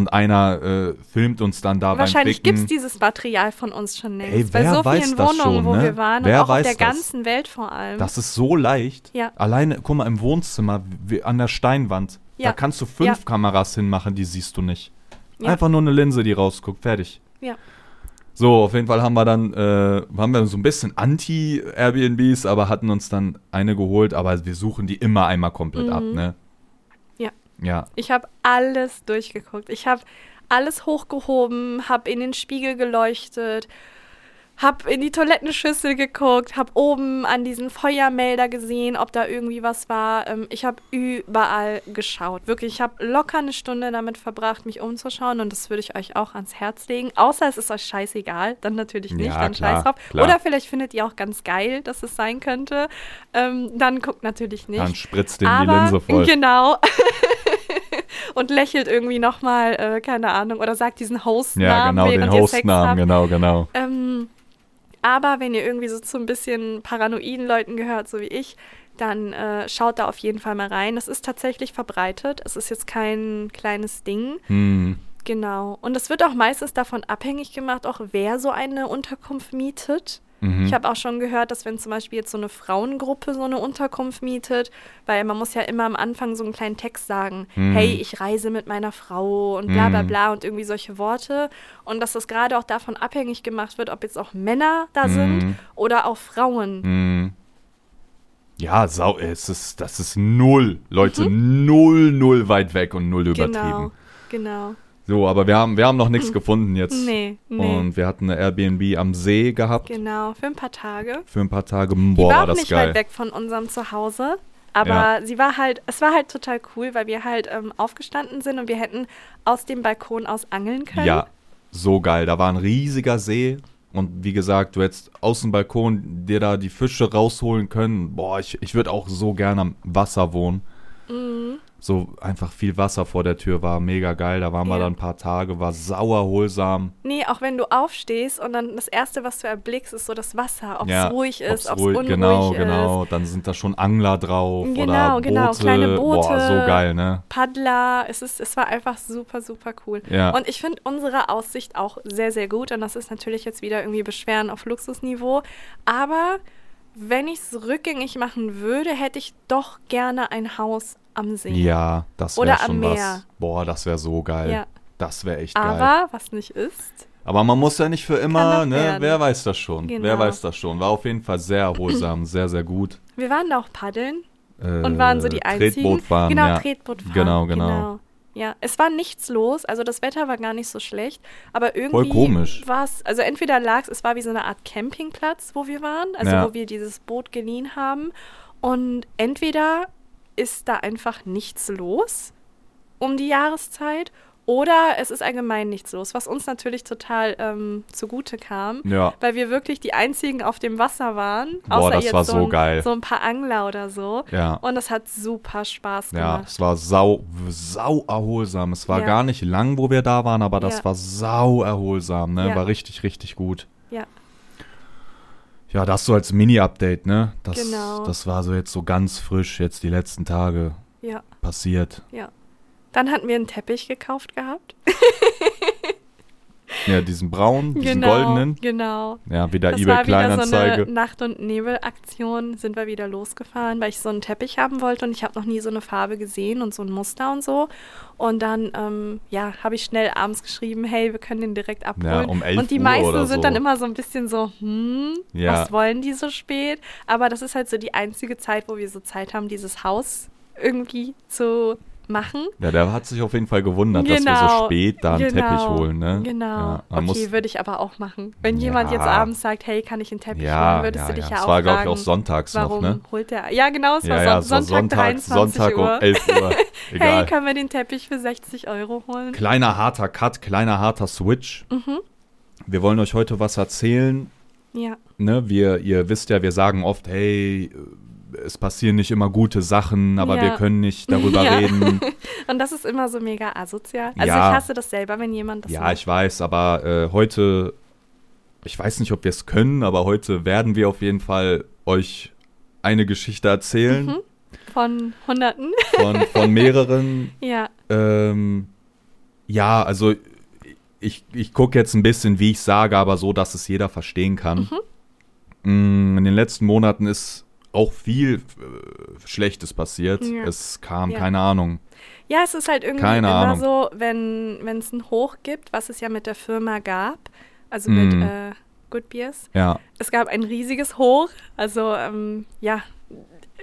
und einer äh, filmt uns dann da Wahrscheinlich gibt es dieses Material von uns schon längst. Ey, Bei wer so weiß vielen das Wohnungen, schon, wo ne? wir waren Wer und auch auf weiß der das? ganzen Welt vor allem. Das ist so leicht. Ja. Alleine, guck mal, im Wohnzimmer, wie, an der Steinwand, da Ja. kannst du fünf Ja. Kameras hinmachen, die siehst du nicht. Ja. Einfach nur eine Linse, die rausguckt, fertig. ja. So, auf jeden Fall haben wir dann, äh, haben wir so ein bisschen Anti-Airbnbs, aber hatten uns dann eine geholt, aber wir suchen die immer einmal komplett ab, ne? Ja. Ich habe alles durchgeguckt. Ich habe alles hochgehoben, habe in den Spiegel geleuchtet, habe in die Toilettenschüssel geguckt, habe oben an diesen Feuermelder gesehen, ob da irgendwie was war. Ähm, ich habe überall geschaut. Wirklich, ich habe locker eine Stunde damit verbracht, mich umzuschauen und das würde ich euch auch ans Herz legen. Außer es ist euch scheißegal, dann natürlich nicht, Ja, dann klar, scheiß drauf. klar. Oder vielleicht findet ihr auch ganz geil, dass es sein könnte. Ähm, dann guckt natürlich nicht. Dann spritzt dem die Linse voll. Genau. und lächelt irgendwie nochmal, äh, keine Ahnung, oder sagt diesen Hostnamen, Ja, genau, den Hostnamen, genau, genau. Ähm, aber wenn ihr irgendwie so zu ein bisschen paranoiden Leuten gehört, so wie ich, dann äh, schaut da auf jeden Fall mal rein. Das ist tatsächlich verbreitet. Es ist jetzt kein kleines Ding. Hm. Genau. Und es wird auch meistens davon abhängig gemacht, auch wer so eine Unterkunft mietet. Mhm. Ich habe auch schon gehört, dass wenn zum Beispiel jetzt so eine Frauengruppe so eine Unterkunft mietet, weil man muss ja immer am Anfang so einen kleinen Text sagen, Mhm. hey, ich reise mit meiner Frau und bla bla Mhm. bla und irgendwie solche Worte. Und dass das gerade auch davon abhängig gemacht wird, ob jetzt auch Männer da Mhm. sind oder auch Frauen. Hm. Ja, sau, es ist, das ist null, Leute, null, null weit weg und null übertrieben. Genau, genau. So, aber wir haben, wir haben noch nichts gefunden jetzt. Nee, nee. Und wir hatten eine Airbnb am See gehabt Genau, für ein paar Tage. für ein paar Tage. Die Boah, war war auch das nicht geil. weit weg von unserem Zuhause. Aber Ja. sie war halt, es war halt total cool, weil wir halt ähm, aufgestanden sind und wir hätten aus dem Balkon aus angeln können. Ja, so geil. Da war ein riesiger See. Und wie gesagt, du hättest aus dem Balkon dir da die Fische rausholen können. Boah, ich, ich würde auch so gerne am Wasser wohnen. Mhm. So einfach viel Wasser vor der Tür war mega geil. Da waren wir Ja. dann ein paar Tage, war sauer holsam. Nee, auch wenn du aufstehst und dann das Erste, was du erblickst, ist so das Wasser, ob es ja, ruhig ist, ob es ruhig, unruhig Genau, ist. genau. Dann sind da schon Angler drauf Genau, oder Boote. genau, kleine Boah, Boote. so geil, ne? Paddler, es, ist, es war einfach super, super cool. Ja. Und ich finde unsere Aussicht auch sehr, sehr gut. Und das ist natürlich jetzt wieder irgendwie Beschweren auf Luxusniveau. Aber wenn ich es rückgängig machen würde, hätte ich doch gerne ein Haus am See. Ja, das Oder wäre am schon Meer. was. Boah, das wäre so geil. Ja. Das wäre echt geil. Aber was nicht ist, Aber man muss ja nicht für immer, ne? werden. Wer weiß das schon? Genau. Wer weiß das schon? War auf jeden Fall sehr erholsam, sehr, sehr gut. wir waren da auch paddeln Äh, und waren so die einzigen. Tretbootfahren, genau, ja. Tretbootfahren. Genau, genau. Ja, es war nichts los, also das Wetter war gar nicht so schlecht, aber irgendwie war es, also entweder lag es, es war wie so eine Art Campingplatz, wo wir waren, also Ja. wo wir dieses Boot geliehen haben und entweder ist da einfach nichts los um die Jahreszeit oder es ist allgemein nichts los, was uns natürlich total ähm, zugute kam, Ja. weil wir wirklich die einzigen auf dem Wasser waren, Boah, außer das jetzt war so, ein, geil. so ein paar Angler oder so. Ja. Und das hat super Spaß Ja, gemacht. es war sau, sau erholsam. Es war Ja. gar nicht lang, wo wir da waren, aber das Ja. war sau erholsam, ne? Ja. War richtig, richtig gut. Ja. Ja, das so als Mini-Update, ne? Das, Genau. das war so jetzt so ganz frisch, jetzt die letzten Tage Ja, passiert. ja. Dann hatten wir einen Teppich gekauft gehabt. Ja, diesen braunen, diesen genau, goldenen. genau. Ja, wieder Das eBay war wieder so Kleinanzeige. eine Nacht- und Nebelaktion. Sind wir wieder losgefahren, weil ich so einen Teppich haben wollte und ich habe noch nie so eine Farbe gesehen und so ein Muster und so. Und dann, ähm, ja, habe ich schnell abends geschrieben, hey, wir können den direkt abholen. um 11 und die Uhr meisten sind so. dann immer so ein bisschen so, hm, Ja. was wollen die so spät? Aber das ist halt so die einzige Zeit, wo wir so Zeit haben, dieses Haus irgendwie zu machen. Ja, der hat sich auf jeden Fall gewundert, dass wir so Genau, spät da einen genau, Teppich holen, ne? Genau. Ja, okay, würde ich aber auch machen. Wenn jemand Ja. jetzt abends sagt, hey, kann ich einen Teppich ja, holen, würdest du dich ja. Es auch war, glaube ich, fragen, auch sonntags warum noch, ne? holt der? Ja, genau, es war Ja, Son so Sonntag, Sonntag, 23 Sonntag um Uhr. 11 Uhr. Hey, können wir den Teppich für 60 Euro holen? Kleiner harter Cut, kleiner harter Switch. Mhm. wir wollen euch heute was erzählen. Ja. Ne, wir, ihr wisst ja, wir sagen oft, hey, es passieren nicht immer gute Sachen, aber Ja. wir können nicht darüber Ja. reden. Und das ist immer so mega asozial. Also Ja. ich hasse das selber, wenn jemand das Ja, macht. ich weiß, aber äh, heute, ich weiß nicht, ob wir es können, aber heute werden wir auf jeden Fall euch eine Geschichte erzählen Mhm. Von Hunderten. von, von mehreren. ja. Ähm, ja, also ich, ich gucke jetzt ein bisschen, wie ich sage, aber so, dass es jeder verstehen kann. Mm, In den letzten Monaten ist auch viel äh, Schlechtes passiert. Ja. Es kam, Ja. keine Ahnung. Ja, es ist halt irgendwie Keine immer Ahnung. so, wenn es ein Hoch gibt, was es ja mit der Firma gab, also mit Mhm. äh, Good Beers. Ja, Es gab ein riesiges Hoch. Also ähm, ja,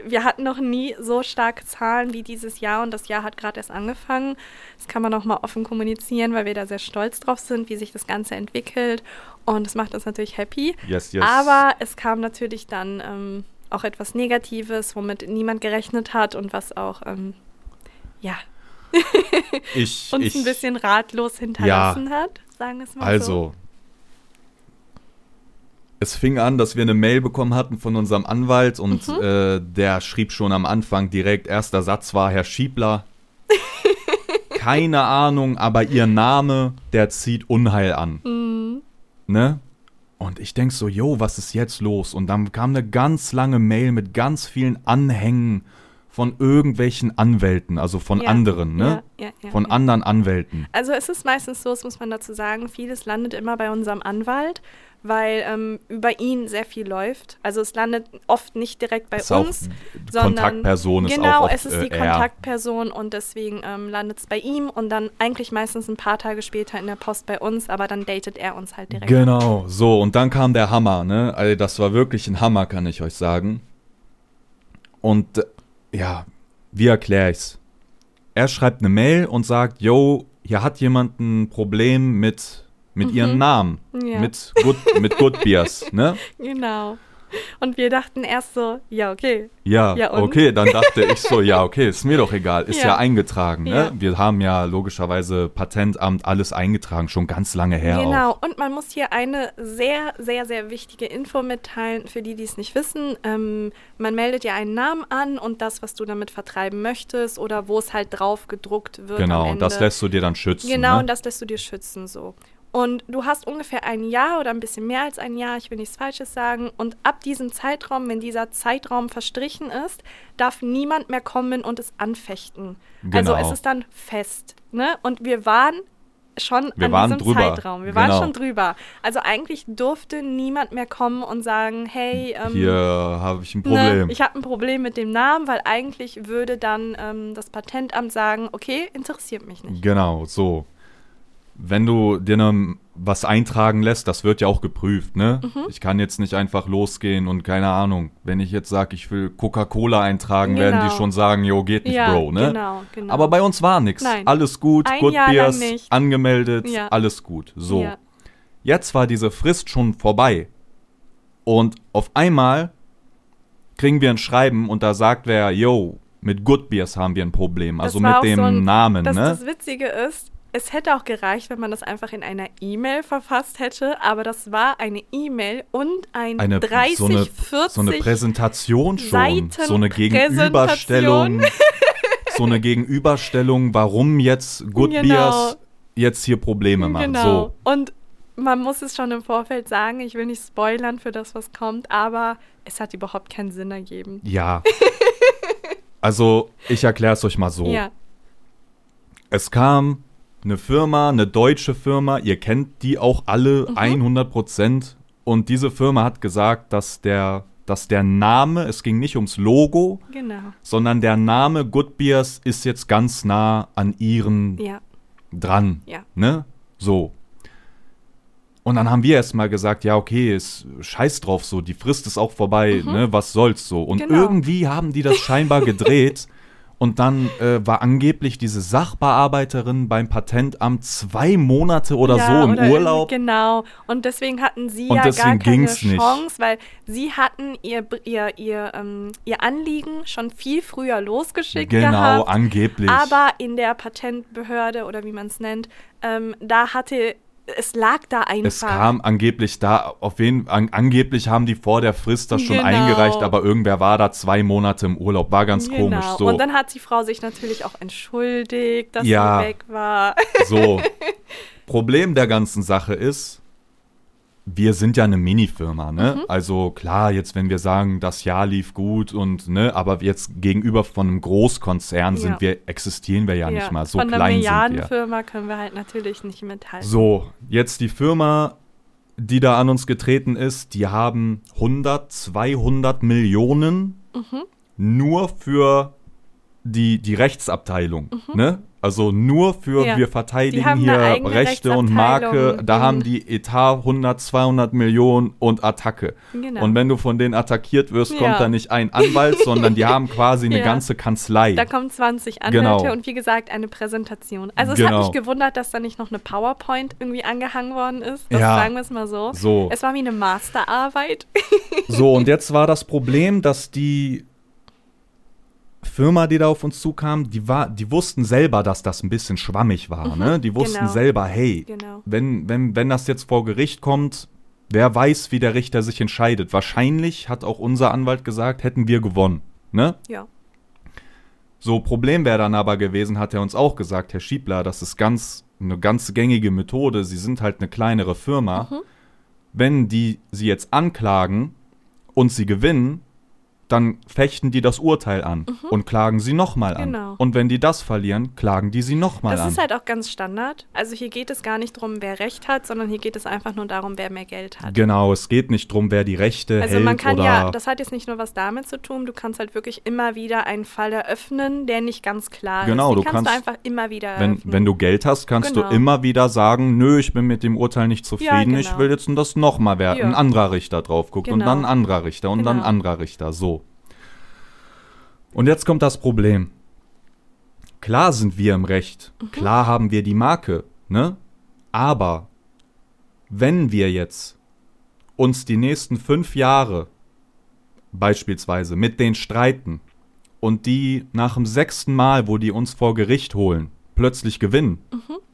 wir hatten noch nie so starke Zahlen wie dieses Jahr und das Jahr hat gerade erst angefangen. Das kann man auch mal offen kommunizieren, weil wir da sehr stolz drauf sind, wie sich das Ganze entwickelt und es macht uns natürlich happy. yes, yes. Aber es kam natürlich dann ähm, auch etwas Negatives, womit niemand gerechnet hat und was auch ähm, ja, ich, uns ich, ein bisschen ratlos hinterlassen hat, sagen wir es mal so. Also, es fing an, dass wir eine Mail bekommen hatten von unserem Anwalt und Mhm. äh, der schrieb schon am Anfang direkt, erster Satz war Herr Schiebler. Keine Ahnung, aber ihr Name, der zieht Unheil an. Mhm. Ne? Und ich denk so, yo, was ist jetzt los? Und dann kam eine ganz lange Mail mit ganz vielen Anhängen von irgendwelchen Anwälten, also von Ja, anderen, ne? Ja, ja, Von anderen Anwälten. Also es ist meistens so, das muss man dazu sagen, vieles landet immer bei unserem Anwalt, weil ähm, über ihn sehr viel läuft. Also es landet oft nicht direkt bei Ist uns, sondern Kontaktperson ist genau, oft, es ist die äh, er. Kontaktperson und deswegen ähm, landet es bei ihm und dann eigentlich meistens ein paar Tage später in der Post bei uns, aber dann datet er uns halt direkt. Genau, so, und dann kam der Hammer, ne? Also das war wirklich ein Hammer, kann ich euch sagen. Und äh, ja, wie erkläre ich's? Er schreibt eine Mail und sagt, yo, hier hat jemand ein Problem mit, mit ihrem Namen. Mhm. Ja. Mit Good, mit Good Beers, ne? Genau. Und wir dachten erst so, ja, okay. Ja, Ja, okay, dann dachte ich so, ja, okay, ist mir doch egal, ist ja, Ja. eingetragen, ne? Ja. Wir haben ja logischerweise Patentamt alles eingetragen, schon ganz lange her auch. Genau, und man muss hier eine sehr, sehr, sehr wichtige Info mitteilen, für die, die es nicht wissen. Ähm, man meldet ja einen Namen an und das, was du damit vertreiben möchtest oder wo es halt drauf gedruckt wird. Genau, und das lässt du dir dann schützen. Genau, ne? und das lässt du dir schützen so. Und du hast ungefähr ein Jahr oder ein bisschen mehr als ein Jahr, ich will nichts Falsches sagen. Und ab diesem Zeitraum, wenn dieser Zeitraum verstrichen ist, darf niemand mehr kommen und es anfechten. Also Genau. es ist dann fest. Ne? Und wir waren schon Wir an waren diesem drüber. Zeitraum. Wir Genau. waren schon drüber. Also eigentlich durfte niemand mehr kommen und sagen, hey, ähm, Hier habe ich ein Ne, Problem. ich habe ein Problem mit dem Namen, weil eigentlich würde dann ähm, das Patentamt sagen, okay, interessiert mich nicht. Genau, so. Wenn du dir ne, was eintragen lässt, das wird ja auch geprüft, ne? Mhm. Ich kann jetzt nicht einfach losgehen und keine Ahnung, wenn ich jetzt sage, ich will Coca-Cola eintragen, werden die Genau. schon sagen, jo, geht nicht, ja, Bro, ne? genau, genau. Aber bei uns war nichts. Alles gut, Ein Good Jahr nicht. angemeldet, Ja. alles gut. So. Ja. Jetzt war diese Frist schon vorbei. Und auf einmal kriegen wir ein Schreiben und da sagt wer, yo, mit Good Beers haben wir ein Problem. Also mit dem so ein- Namen, Das, ne? das Witzige ist, es hätte auch gereicht, wenn man das einfach in einer E-Mail verfasst hätte, aber das war eine E-Mail und ein eine 30, so eine, 40 so eine Präsentation schon, Seiten so eine Gegenüberstellung, so eine Gegenüberstellung, warum jetzt Good Genau. Beers jetzt hier Probleme machen. Genau. So, Und man muss es schon im Vorfeld sagen, ich will nicht spoilern für das, was kommt, aber es hat überhaupt keinen Sinn ergeben. ja. Also, ich erkläre es euch mal so. Ja, Es kam eine Firma, eine deutsche Firma, ihr kennt die auch alle Mhm. 100 Prozent. Und diese Firma hat gesagt, dass der, dass der Name, es ging nicht ums Logo, genau. sondern der Name Good Beers ist jetzt ganz nah an ihren Ja, dran. ja. Ne? So. Und dann haben wir erstmal gesagt, ja, okay, ist scheiß drauf so, die Frist ist auch vorbei, ne, was soll's so. Und Mhm. Genau. irgendwie haben die das scheinbar gedreht. Und dann äh, war angeblich diese Sachbearbeiterin beim Patentamt zwei Monate oder ja, so im oder Urlaub. Genau. Und deswegen hatten sie Und ja gar keine ging's nicht. Chance, weil sie hatten ihr, ihr, ihr, ähm, ihr Anliegen schon viel früher losgeschickt Genau, gehabt. angeblich. Aber in der Patentbehörde oder wie man es nennt, ähm, da hatte es lag da einfach. Es kam angeblich da, auf wen, an, angeblich haben die vor der Frist das schon Genau. eingereicht, aber irgendwer war da zwei Monate im Urlaub. War ganz genau. komisch. So, Und dann hat die Frau sich natürlich auch entschuldigt, dass Ja. sie weg war. so. Problem der ganzen Sache ist, wir sind ja eine Minifirma, ne? Mhm. Also klar, jetzt wenn wir sagen, das Jahr lief gut und ne, aber jetzt gegenüber von einem Großkonzern Ja. sind wir, existieren wir ja, nicht mal. So Von einer klein sind wir. Milliardenfirma können wir halt natürlich nicht mithalten. So, jetzt die Firma, die da an uns getreten ist, die haben 100, 200 Millionen Mhm. nur für die, die Rechtsabteilung, ne? Also nur für Mhm. Ja. wir verteidigen hier Rechte und Marke. Da haben die Etat 100, 200 Millionen und Attacke. Genau. Und wenn du von denen attackiert wirst, kommt Ja. da nicht ein Anwalt, sondern die haben quasi eine Ja. ganze Kanzlei. Da kommen 20 Anwälte Genau. und wie gesagt eine Präsentation. Also es Genau. hat mich gewundert, dass da nicht noch eine PowerPoint irgendwie angehangen worden ist. Das sagen wir es mal so. So. Es war wie eine Masterarbeit. So, und jetzt war das Problem, dass die Firma, die da auf uns zukam, die, war, die wussten selber, dass das ein bisschen schwammig war. ne? Die wussten genau. selber, hey, Genau. wenn, wenn, wenn das jetzt vor Gericht kommt, wer weiß, wie der Richter sich entscheidet. Wahrscheinlich, hat auch unser Anwalt gesagt, hätten wir gewonnen. Ne? Ja. So, Problem wäre dann aber gewesen, hat er uns auch gesagt, Herr Schiebler, das ist ganz eine ganz gängige Methode. Sie sind halt eine kleinere Firma. Mhm. Wenn die sie jetzt anklagen und sie gewinnen, dann fechten die das Urteil an und klagen sie nochmal an. Mhm. Genau. Und wenn die das verlieren, klagen die sie nochmal Das an. ist halt auch ganz Standard. Also hier geht es gar nicht darum, wer Recht hat, sondern hier geht es einfach nur darum, wer mehr Geld hat. genau, es geht nicht drum, wer die Rechte Also hält man kann ja, das hat jetzt nicht nur was damit zu tun, du kannst halt wirklich immer wieder einen Fall eröffnen, der nicht ganz klar Genau, ist. du Den kannst, kannst- du einfach immer wieder wenn, eröffnen. wenn du Geld hast, kannst Genau. du immer wieder sagen, nö, ich bin mit dem Urteil nicht zufrieden, Ja, ich genau. will jetzt das nochmal werden. Ja. Ein anderer Richter drauf guckt und Genau. dann ein anderer Richter und dann ein Genau. anderer Richter, so. Und jetzt kommt das Problem. Klar sind wir im Recht, Mhm. klar haben wir die Marke, ne? Aber wenn wir jetzt uns die nächsten fünf Jahre beispielsweise mit denen streiten und die nach dem sechsten Mal, wo die uns vor Gericht holen, plötzlich gewinnen,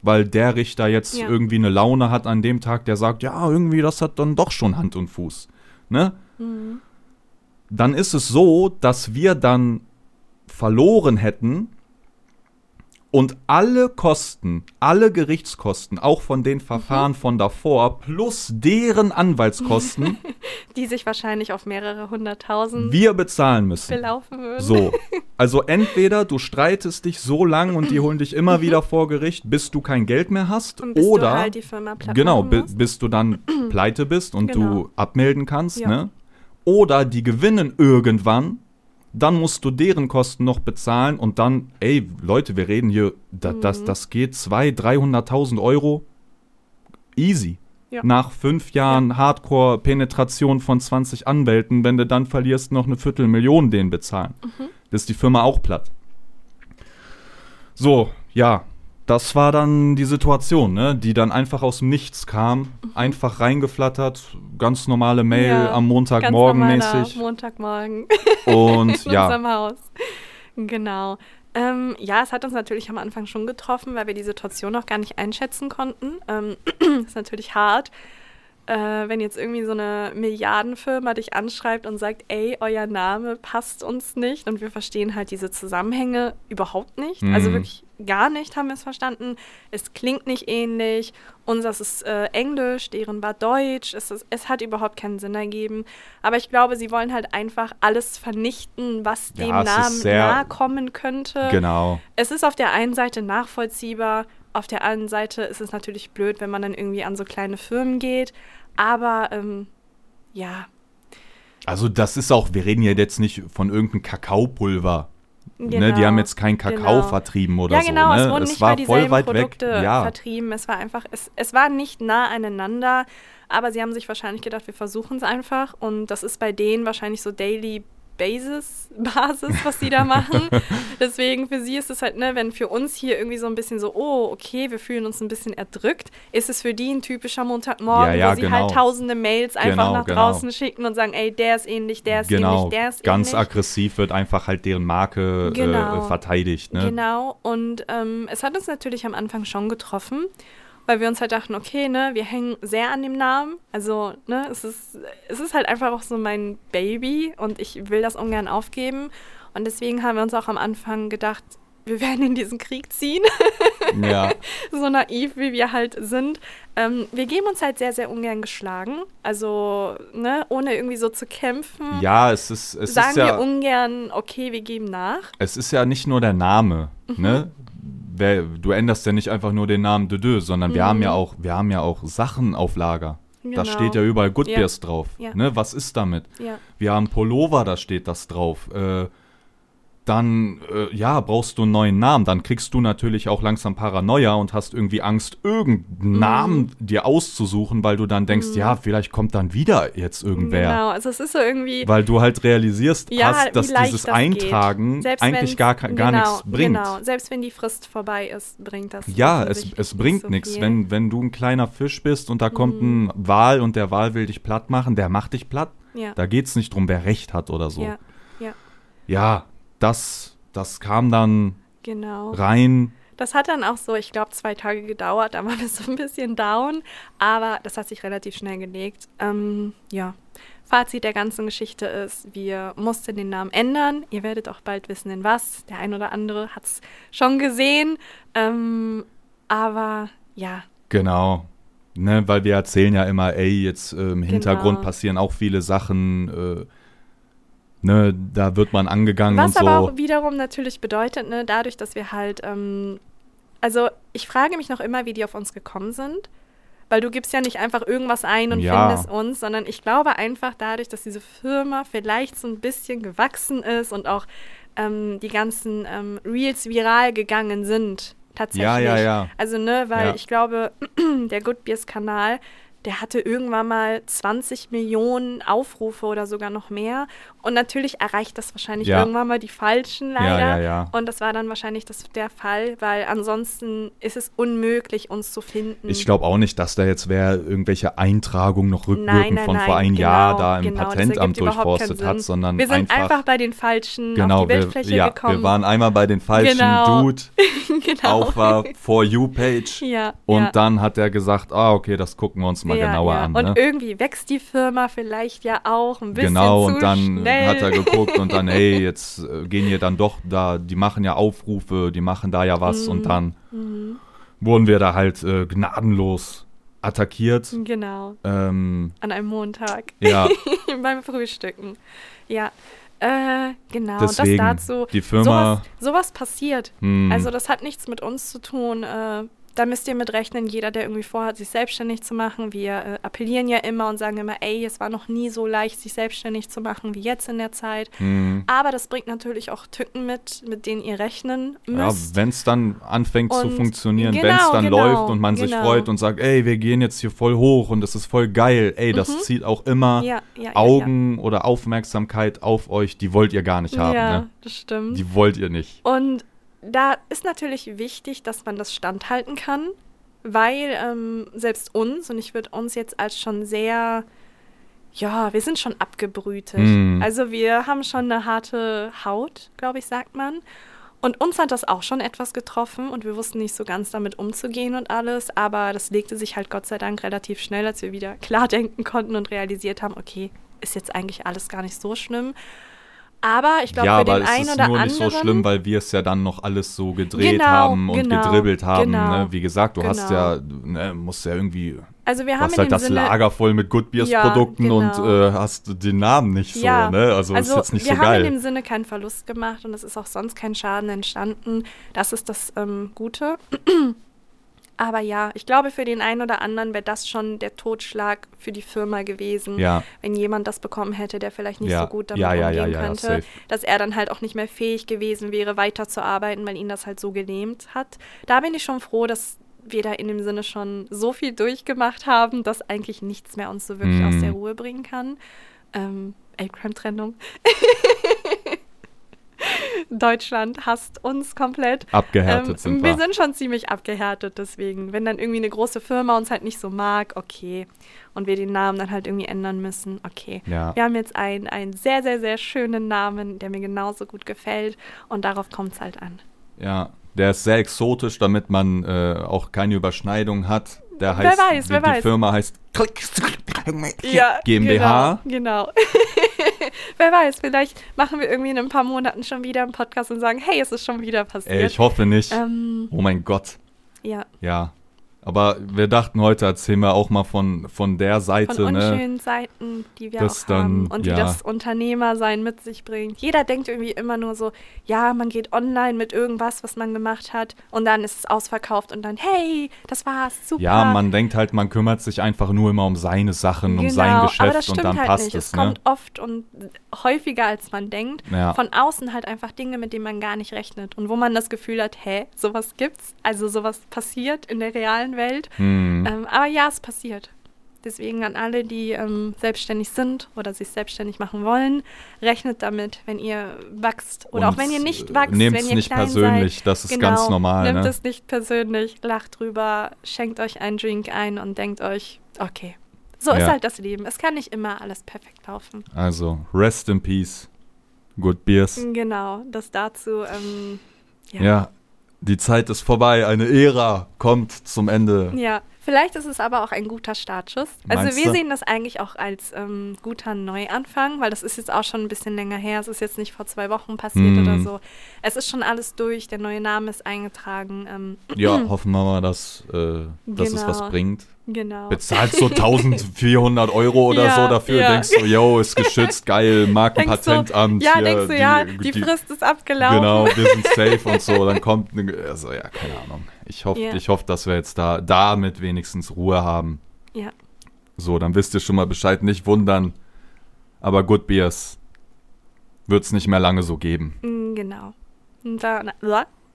weil der Richter jetzt Mhm. Ja. irgendwie eine Laune hat an dem Tag, der sagt, ja, irgendwie das hat dann doch schon Hand und Fuß, ne? Mhm. Dann ist es so, dass wir dann verloren hätten und alle Kosten, alle Gerichtskosten, auch von den Verfahren Mhm. von davor, plus deren Anwaltskosten, die sich wahrscheinlich auf mehrere hunderttausend wir bezahlen müssen. belaufen würden. So, also entweder du streitest dich so lang und die holen dich immer wieder vor Gericht, bis du kein Geld mehr hast, Und bis oder du halt die Firma genau, musst. bis du dann pleite bist und Genau. du abmelden kannst, Ja. ne? Oder die gewinnen irgendwann, dann musst du deren Kosten noch bezahlen und dann, ey, Leute, wir reden hier, da, Mhm. das, das geht 200.000, 300.000 Euro easy. Ja. Nach fünf Jahren Hardcore-Penetration von 20 Anwälten, wenn du dann verlierst, noch eine Viertelmillion denen bezahlen. Mhm. Das ist die Firma auch platt. So, ja, das war dann die Situation, ne? die dann einfach aus dem Nichts kam, einfach reingeflattert, ganz normale Mail Ja, am Montagmorgen mäßig. Montagmorgen Und in ja, unserem Haus. Genau. Ähm, ja, es hat uns natürlich am Anfang schon getroffen, weil wir die Situation noch gar nicht einschätzen konnten. Ähm, ist natürlich hart, äh, wenn jetzt irgendwie so eine Milliardenfirma dich anschreibt und sagt, ey, euer Name passt uns nicht und wir verstehen halt diese Zusammenhänge überhaupt nicht. Also Mhm. wirklich gar nicht haben wir es verstanden. Es klingt nicht ähnlich. Unseres ist äh, Englisch, deren war Deutsch. Es, ist, es hat überhaupt keinen Sinn ergeben. Aber ich glaube, sie wollen halt einfach alles vernichten, was Ja, dem Namen nahe kommen könnte. genau. Es ist auf der einen Seite nachvollziehbar, auf der anderen Seite ist es natürlich blöd, wenn man dann irgendwie an so kleine Firmen geht. Aber ähm, ja, Also das ist auch, wir reden ja jetzt nicht von irgendeinem Kakaopulver. Ne? Die genau, haben jetzt keinen Kakao genau. vertrieben oder ja, genau, so. Ne? es wurden es nicht war mal voll weit Produkte weg. Ja, vertrieben. Es war einfach, es, es war nicht nah aneinander, aber sie haben sich wahrscheinlich gedacht, wir versuchen es einfach. Und das ist bei denen wahrscheinlich so Daily Basis, Basis, was sie da machen. Deswegen für sie ist es halt, ne, wenn für uns hier irgendwie so ein bisschen so, oh, okay, wir fühlen uns ein bisschen erdrückt, ist es für die ein typischer Montagmorgen, Ja, ja, wo sie genau. halt tausende Mails einfach Genau, nach genau. draußen schicken und sagen, ey, der ist ähnlich, der ist genau. ähnlich, der ist Ganz ähnlich. aggressiv wird einfach halt deren Marke Genau. äh, verteidigt. Ne? Genau, und ähm, es hat uns natürlich am Anfang schon getroffen. Weil wir uns halt dachten, okay, ne, wir hängen sehr an dem Namen. Also, ne, es ist, es ist halt einfach auch so mein Baby und ich will das ungern aufgeben. Und deswegen haben wir uns auch am Anfang gedacht, wir werden in diesen Krieg ziehen. Ja. so naiv, wie wir halt sind. Ähm, wir geben uns halt sehr, sehr ungern geschlagen. Also, ne, ohne irgendwie so zu kämpfen. Ja, es ist, es sagen ist ja. wir ungern, okay, wir geben nach. Es ist ja nicht nur der Name, Mhm. ne? Du änderst ja nicht einfach nur den Namen Dödö, sondern wir haben ja auch, wir haben ja auch Sachen auf Lager. Da Mhm. Genau. steht ja überall Good Ja. Drauf. Ja. Ne? Was ist damit? Ja. Wir haben Pullover, da steht das drauf. Äh, dann, äh, ja, brauchst du einen neuen Namen. Dann kriegst du natürlich auch langsam Paranoia und hast irgendwie Angst, irgendeinen Mhm. Namen dir auszusuchen, weil du dann denkst, ja, vielleicht kommt dann wieder jetzt irgendwer. Genau, also es ist so irgendwie. Weil du halt realisierst Ja, hast, dass dieses das Eintragen eigentlich gar, gar genau, nichts bringt. Genau, selbst wenn die Frist vorbei ist, bringt das. Ja, es, es bringt so nichts. viel. Wenn, wenn du ein kleiner Fisch bist und da kommt Mhm. ein Wal und der Wal will dich platt machen, der macht dich platt. Ja, Da geht es nicht drum, wer Recht hat oder so. ja, Ja, das, das kam dann genau. rein. Das hat dann auch so, ich glaube, zwei Tage gedauert. Da waren wir so ein bisschen down. Aber das hat sich relativ schnell gelegt. Ähm, ja. Fazit der ganzen Geschichte ist, wir mussten den Namen ändern. Ihr werdet auch bald wissen, in was. Der ein oder andere hat es schon gesehen. Ähm, aber ja, Genau. Ne, weil wir erzählen ja immer, ey, jetzt äh, im Hintergrund Genau. passieren auch viele Sachen. Äh, ne, da wird man angegangen Was und so. aber auch wiederum natürlich bedeutet, ne, dadurch, dass wir halt, ähm, also ich frage mich noch immer, wie die auf uns gekommen sind. Weil du gibst ja nicht einfach irgendwas ein und Ja. findest uns, sondern ich glaube einfach dadurch, dass diese Firma vielleicht so ein bisschen gewachsen ist und auch ähm, die ganzen ähm, Reels viral gegangen sind. Tatsächlich. Ja, ja, ja. Also, ne, weil Ja. ich glaube, der Good Beers Kanal, der hatte irgendwann mal 20 Millionen Aufrufe oder sogar noch mehr. Und natürlich erreicht das wahrscheinlich Ja. irgendwann mal die Falschen leider. ja. Und das war dann wahrscheinlich das, der Fall, weil ansonsten ist es unmöglich, uns zu finden. Ich glaube auch nicht, dass da jetzt wer irgendwelche Eintragungen noch rückwirkend Nein, nein, von nein, vor einem genau, Jahr da im genau, Patentamt durchforstet hat, sondern Wir sind einfach, einfach, bei den Falschen genau, auf die Bildfläche wir, gekommen. wir waren einmal bei den falschen Genau. Dude genau. auf der For You Page ja, und ja. dann hat er gesagt, ah okay, das gucken wir uns mal ja, genauer ja. an. Und Ne? irgendwie wächst die Firma vielleicht ja auch ein bisschen Genau, und dann schnell. hat er geguckt und dann, hey, jetzt äh, gehen hier dann doch da, die machen ja Aufrufe, die machen da ja was Mhm. und dann wurden wir da halt äh, gnadenlos attackiert. Genau, Ähm, an einem Montag. ja, beim Frühstücken. Ja, äh, genau, deswegen, das dazu. die Firma, Sowas, sowas passiert. hm, Also das hat nichts mit uns zu tun. Äh, da müsst ihr mit rechnen, jeder, der irgendwie vorhat, sich selbstständig zu machen. Wir äh, appellieren ja immer und sagen immer, ey, es war noch nie so leicht, sich selbstständig zu machen wie jetzt in der Zeit. hm, Aber das bringt natürlich auch Tücken mit, mit denen ihr rechnen ja, müsst. wenn es dann anfängt zu Und funktionieren, genau, wenn es dann genau, läuft und man sich genau. freut und sagt, ey, wir gehen jetzt hier voll hoch und das ist voll geil, ey, das Mhm. zieht auch immer ja, ja, ja, Augen oder Aufmerksamkeit auf euch, die wollt ihr gar nicht ja. haben, ja, ne? das stimmt. Die wollt ihr nicht. Und da ist natürlich wichtig, dass man das standhalten kann, weil ähm, selbst uns, und ich würde uns jetzt als schon sehr, ja, wir sind schon abgebrütet. Mhm. Also wir haben schon eine harte Haut, glaube ich, sagt man. Und uns hat das auch schon etwas getroffen und wir wussten nicht so ganz damit umzugehen und alles, aber das legte sich halt Gott sei Dank relativ schnell, als wir wieder klar denken konnten und realisiert haben, okay, ist jetzt eigentlich alles gar nicht so schlimm. Aber ich glaube, ja, für aber den es einen ist oder nur anderen. nicht so schlimm, weil wir es ja dann noch alles so gedreht Genau, haben und genau, gedribbelt haben. genau, ne? Wie gesagt, du hast genau. ja, ne, musst ja irgendwie, also wir haben hast halt das Sinne, Lager voll mit Good Beers Ja, Produkten und genau. äh, hast den Namen nicht Ja, so, ne? Also, also ist jetzt nicht wir so haben in geil. dem Sinne keinen Verlust gemacht und es ist auch sonst kein Schaden entstanden. Das ist das ähm, Gute. Aber ja, ich glaube, für den einen oder anderen wäre das schon der Totschlag für die Firma gewesen, Ja, wenn jemand das bekommen hätte, der vielleicht nicht Ja, so gut damit ja, ja, umgehen könnte, dass er dann halt auch nicht mehr fähig gewesen wäre, weiterzuarbeiten, weil ihn das halt so gelähmt hat. Da bin ich schon froh, dass wir da in dem Sinne schon so viel durchgemacht haben, dass eigentlich nichts mehr uns so wirklich Mhm. aus der Ruhe bringen kann. Ähm, Crime-Trennung. Deutschland hasst uns komplett. abgehärtet Ähm, sind wir wir. sind schon ziemlich abgehärtet, deswegen. Wenn dann irgendwie eine große Firma uns halt nicht so mag, okay. Und wir den Namen dann halt irgendwie ändern müssen, okay. Ja. Wir haben jetzt einen, einen sehr, sehr, sehr schönen Namen, der mir genauso gut gefällt. Und darauf kommt es halt an. Ja, Der ist sehr exotisch, damit man äh, auch keine Überschneidung hat. Der Wer heißt, weiß, die, wer die weiß. Firma heißt Ja, GmbH. Genau. genau. Wer weiß, vielleicht machen wir irgendwie in ein paar Monaten schon wieder einen Podcast und sagen, hey, es ist schon wieder passiert. Ey, ich hoffe nicht. ähm, Oh mein Gott. ja, Ja. Aber wir dachten heute erzählen wir auch mal von, von der Seite, von ne? unschönen Seiten, die wir Das auch haben dann, und ja. die das Unternehmersein mit sich bringt. Jeder denkt irgendwie immer nur so, ja, man geht online mit irgendwas, was man gemacht hat und dann ist es ausverkauft und dann, hey, das war's, super. Ja, man denkt halt, man kümmert sich einfach nur immer um seine Sachen, um sein Genau, aber Geschäft das und stimmt dann halt passt nicht. es, Es ne? kommt oft und häufiger, als man denkt. Ja. Von außen halt einfach Dinge, mit denen man gar nicht rechnet. Und wo man das Gefühl hat, hä, sowas gibt's? Also sowas passiert in der realen Welt. Hm. Ähm, aber ja, es passiert. Deswegen an alle, die ähm, selbstständig sind oder sich selbstständig machen wollen, rechnet damit, wenn ihr wächst. Oder Und, auch wenn ihr nicht äh, wächst, nehmt's wenn ihr nicht persönlich, seid. das ist genau, ganz normal, Nehmt ne? es nicht persönlich, lacht drüber, schenkt euch einen Drink ein und denkt euch, okay, so ist Ja. halt das Leben. Es kann nicht immer alles perfekt laufen. Also, rest in peace. Good beers. Genau, das dazu. Ähm, ja. Ja. Die Zeit ist vorbei. Eine Ära kommt zum Ende. Ja, vielleicht ist es aber auch ein guter Startschuss. Also Meinst wir du? sehen das eigentlich auch als ähm, guter Neuanfang, weil das ist jetzt auch schon ein bisschen länger her. Es ist jetzt nicht vor zwei Wochen passiert Mhm. oder so. Es ist schon alles durch, der neue Name ist eingetragen. Ähm, Ja, hoffen wir mal, dass, äh, dass es Genau. was bringt. genau. Bezahlst so 1400 Euro oder Ja, so dafür, ja. denkst du, yo, ist geschützt, geil, Markenpatentamt. ja, hier, denkst du, ja, die, Frist ist abgelaufen. Genau, wir sind safe und so. Dann kommt, eine, also ja, keine Ahnung. Ich hoffe, Ja. ich hoffe, dass wir jetzt da damit wenigstens Ruhe haben. Ja. So, dann wisst ihr schon mal Bescheid, nicht wundern. Aber Good Beers wird es nicht mehr lange so geben. Mm, Genau. Da, na.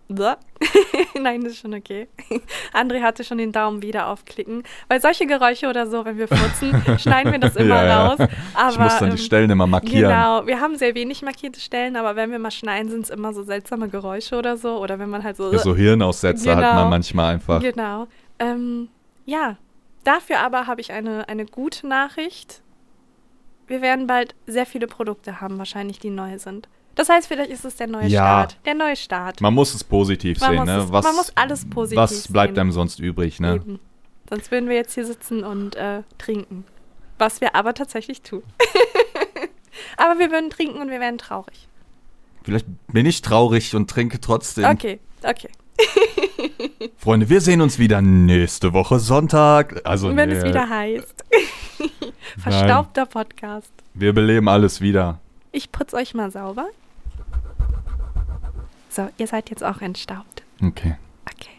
Nein, das ist schon okay. André hatte schon den Daumen wieder aufklicken. Weil solche Geräusche oder so, wenn wir furzen, schneiden wir das immer Ja, raus. Aber, ich muss dann die ähm, Stellen immer markieren. Genau, wir haben sehr wenig markierte Stellen, aber wenn wir mal schneiden, sind es immer so seltsame Geräusche oder so. Oder wenn man halt so. Ja, so Hirnaussetzer hat Genau. man manchmal einfach. Genau. Ähm, ja, dafür aber habe ich eine, eine gute Nachricht. Wir werden bald sehr viele Produkte haben, wahrscheinlich, die neu sind. Das heißt, vielleicht ist es der neue Ja. Start. Der neue Start. Man muss es positiv Man sehen, ne? es- Was, man muss alles positiv Was bleibt sehen. einem sonst übrig, ne? Eben. Sonst würden wir jetzt hier sitzen und äh, trinken. Was wir aber tatsächlich tun. aber wir würden trinken und wir wären traurig. Vielleicht bin ich traurig und trinke trotzdem. Okay, okay. Freunde, wir sehen uns wieder nächste Woche Sonntag. Also, Und wenn es nee, wieder heißt. Verstaubter Podcast. wir beleben alles wieder. Ich putze euch mal sauber. So, ihr seid jetzt auch entstaubt. Okay. Okay.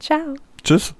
Ciao. Tschüss.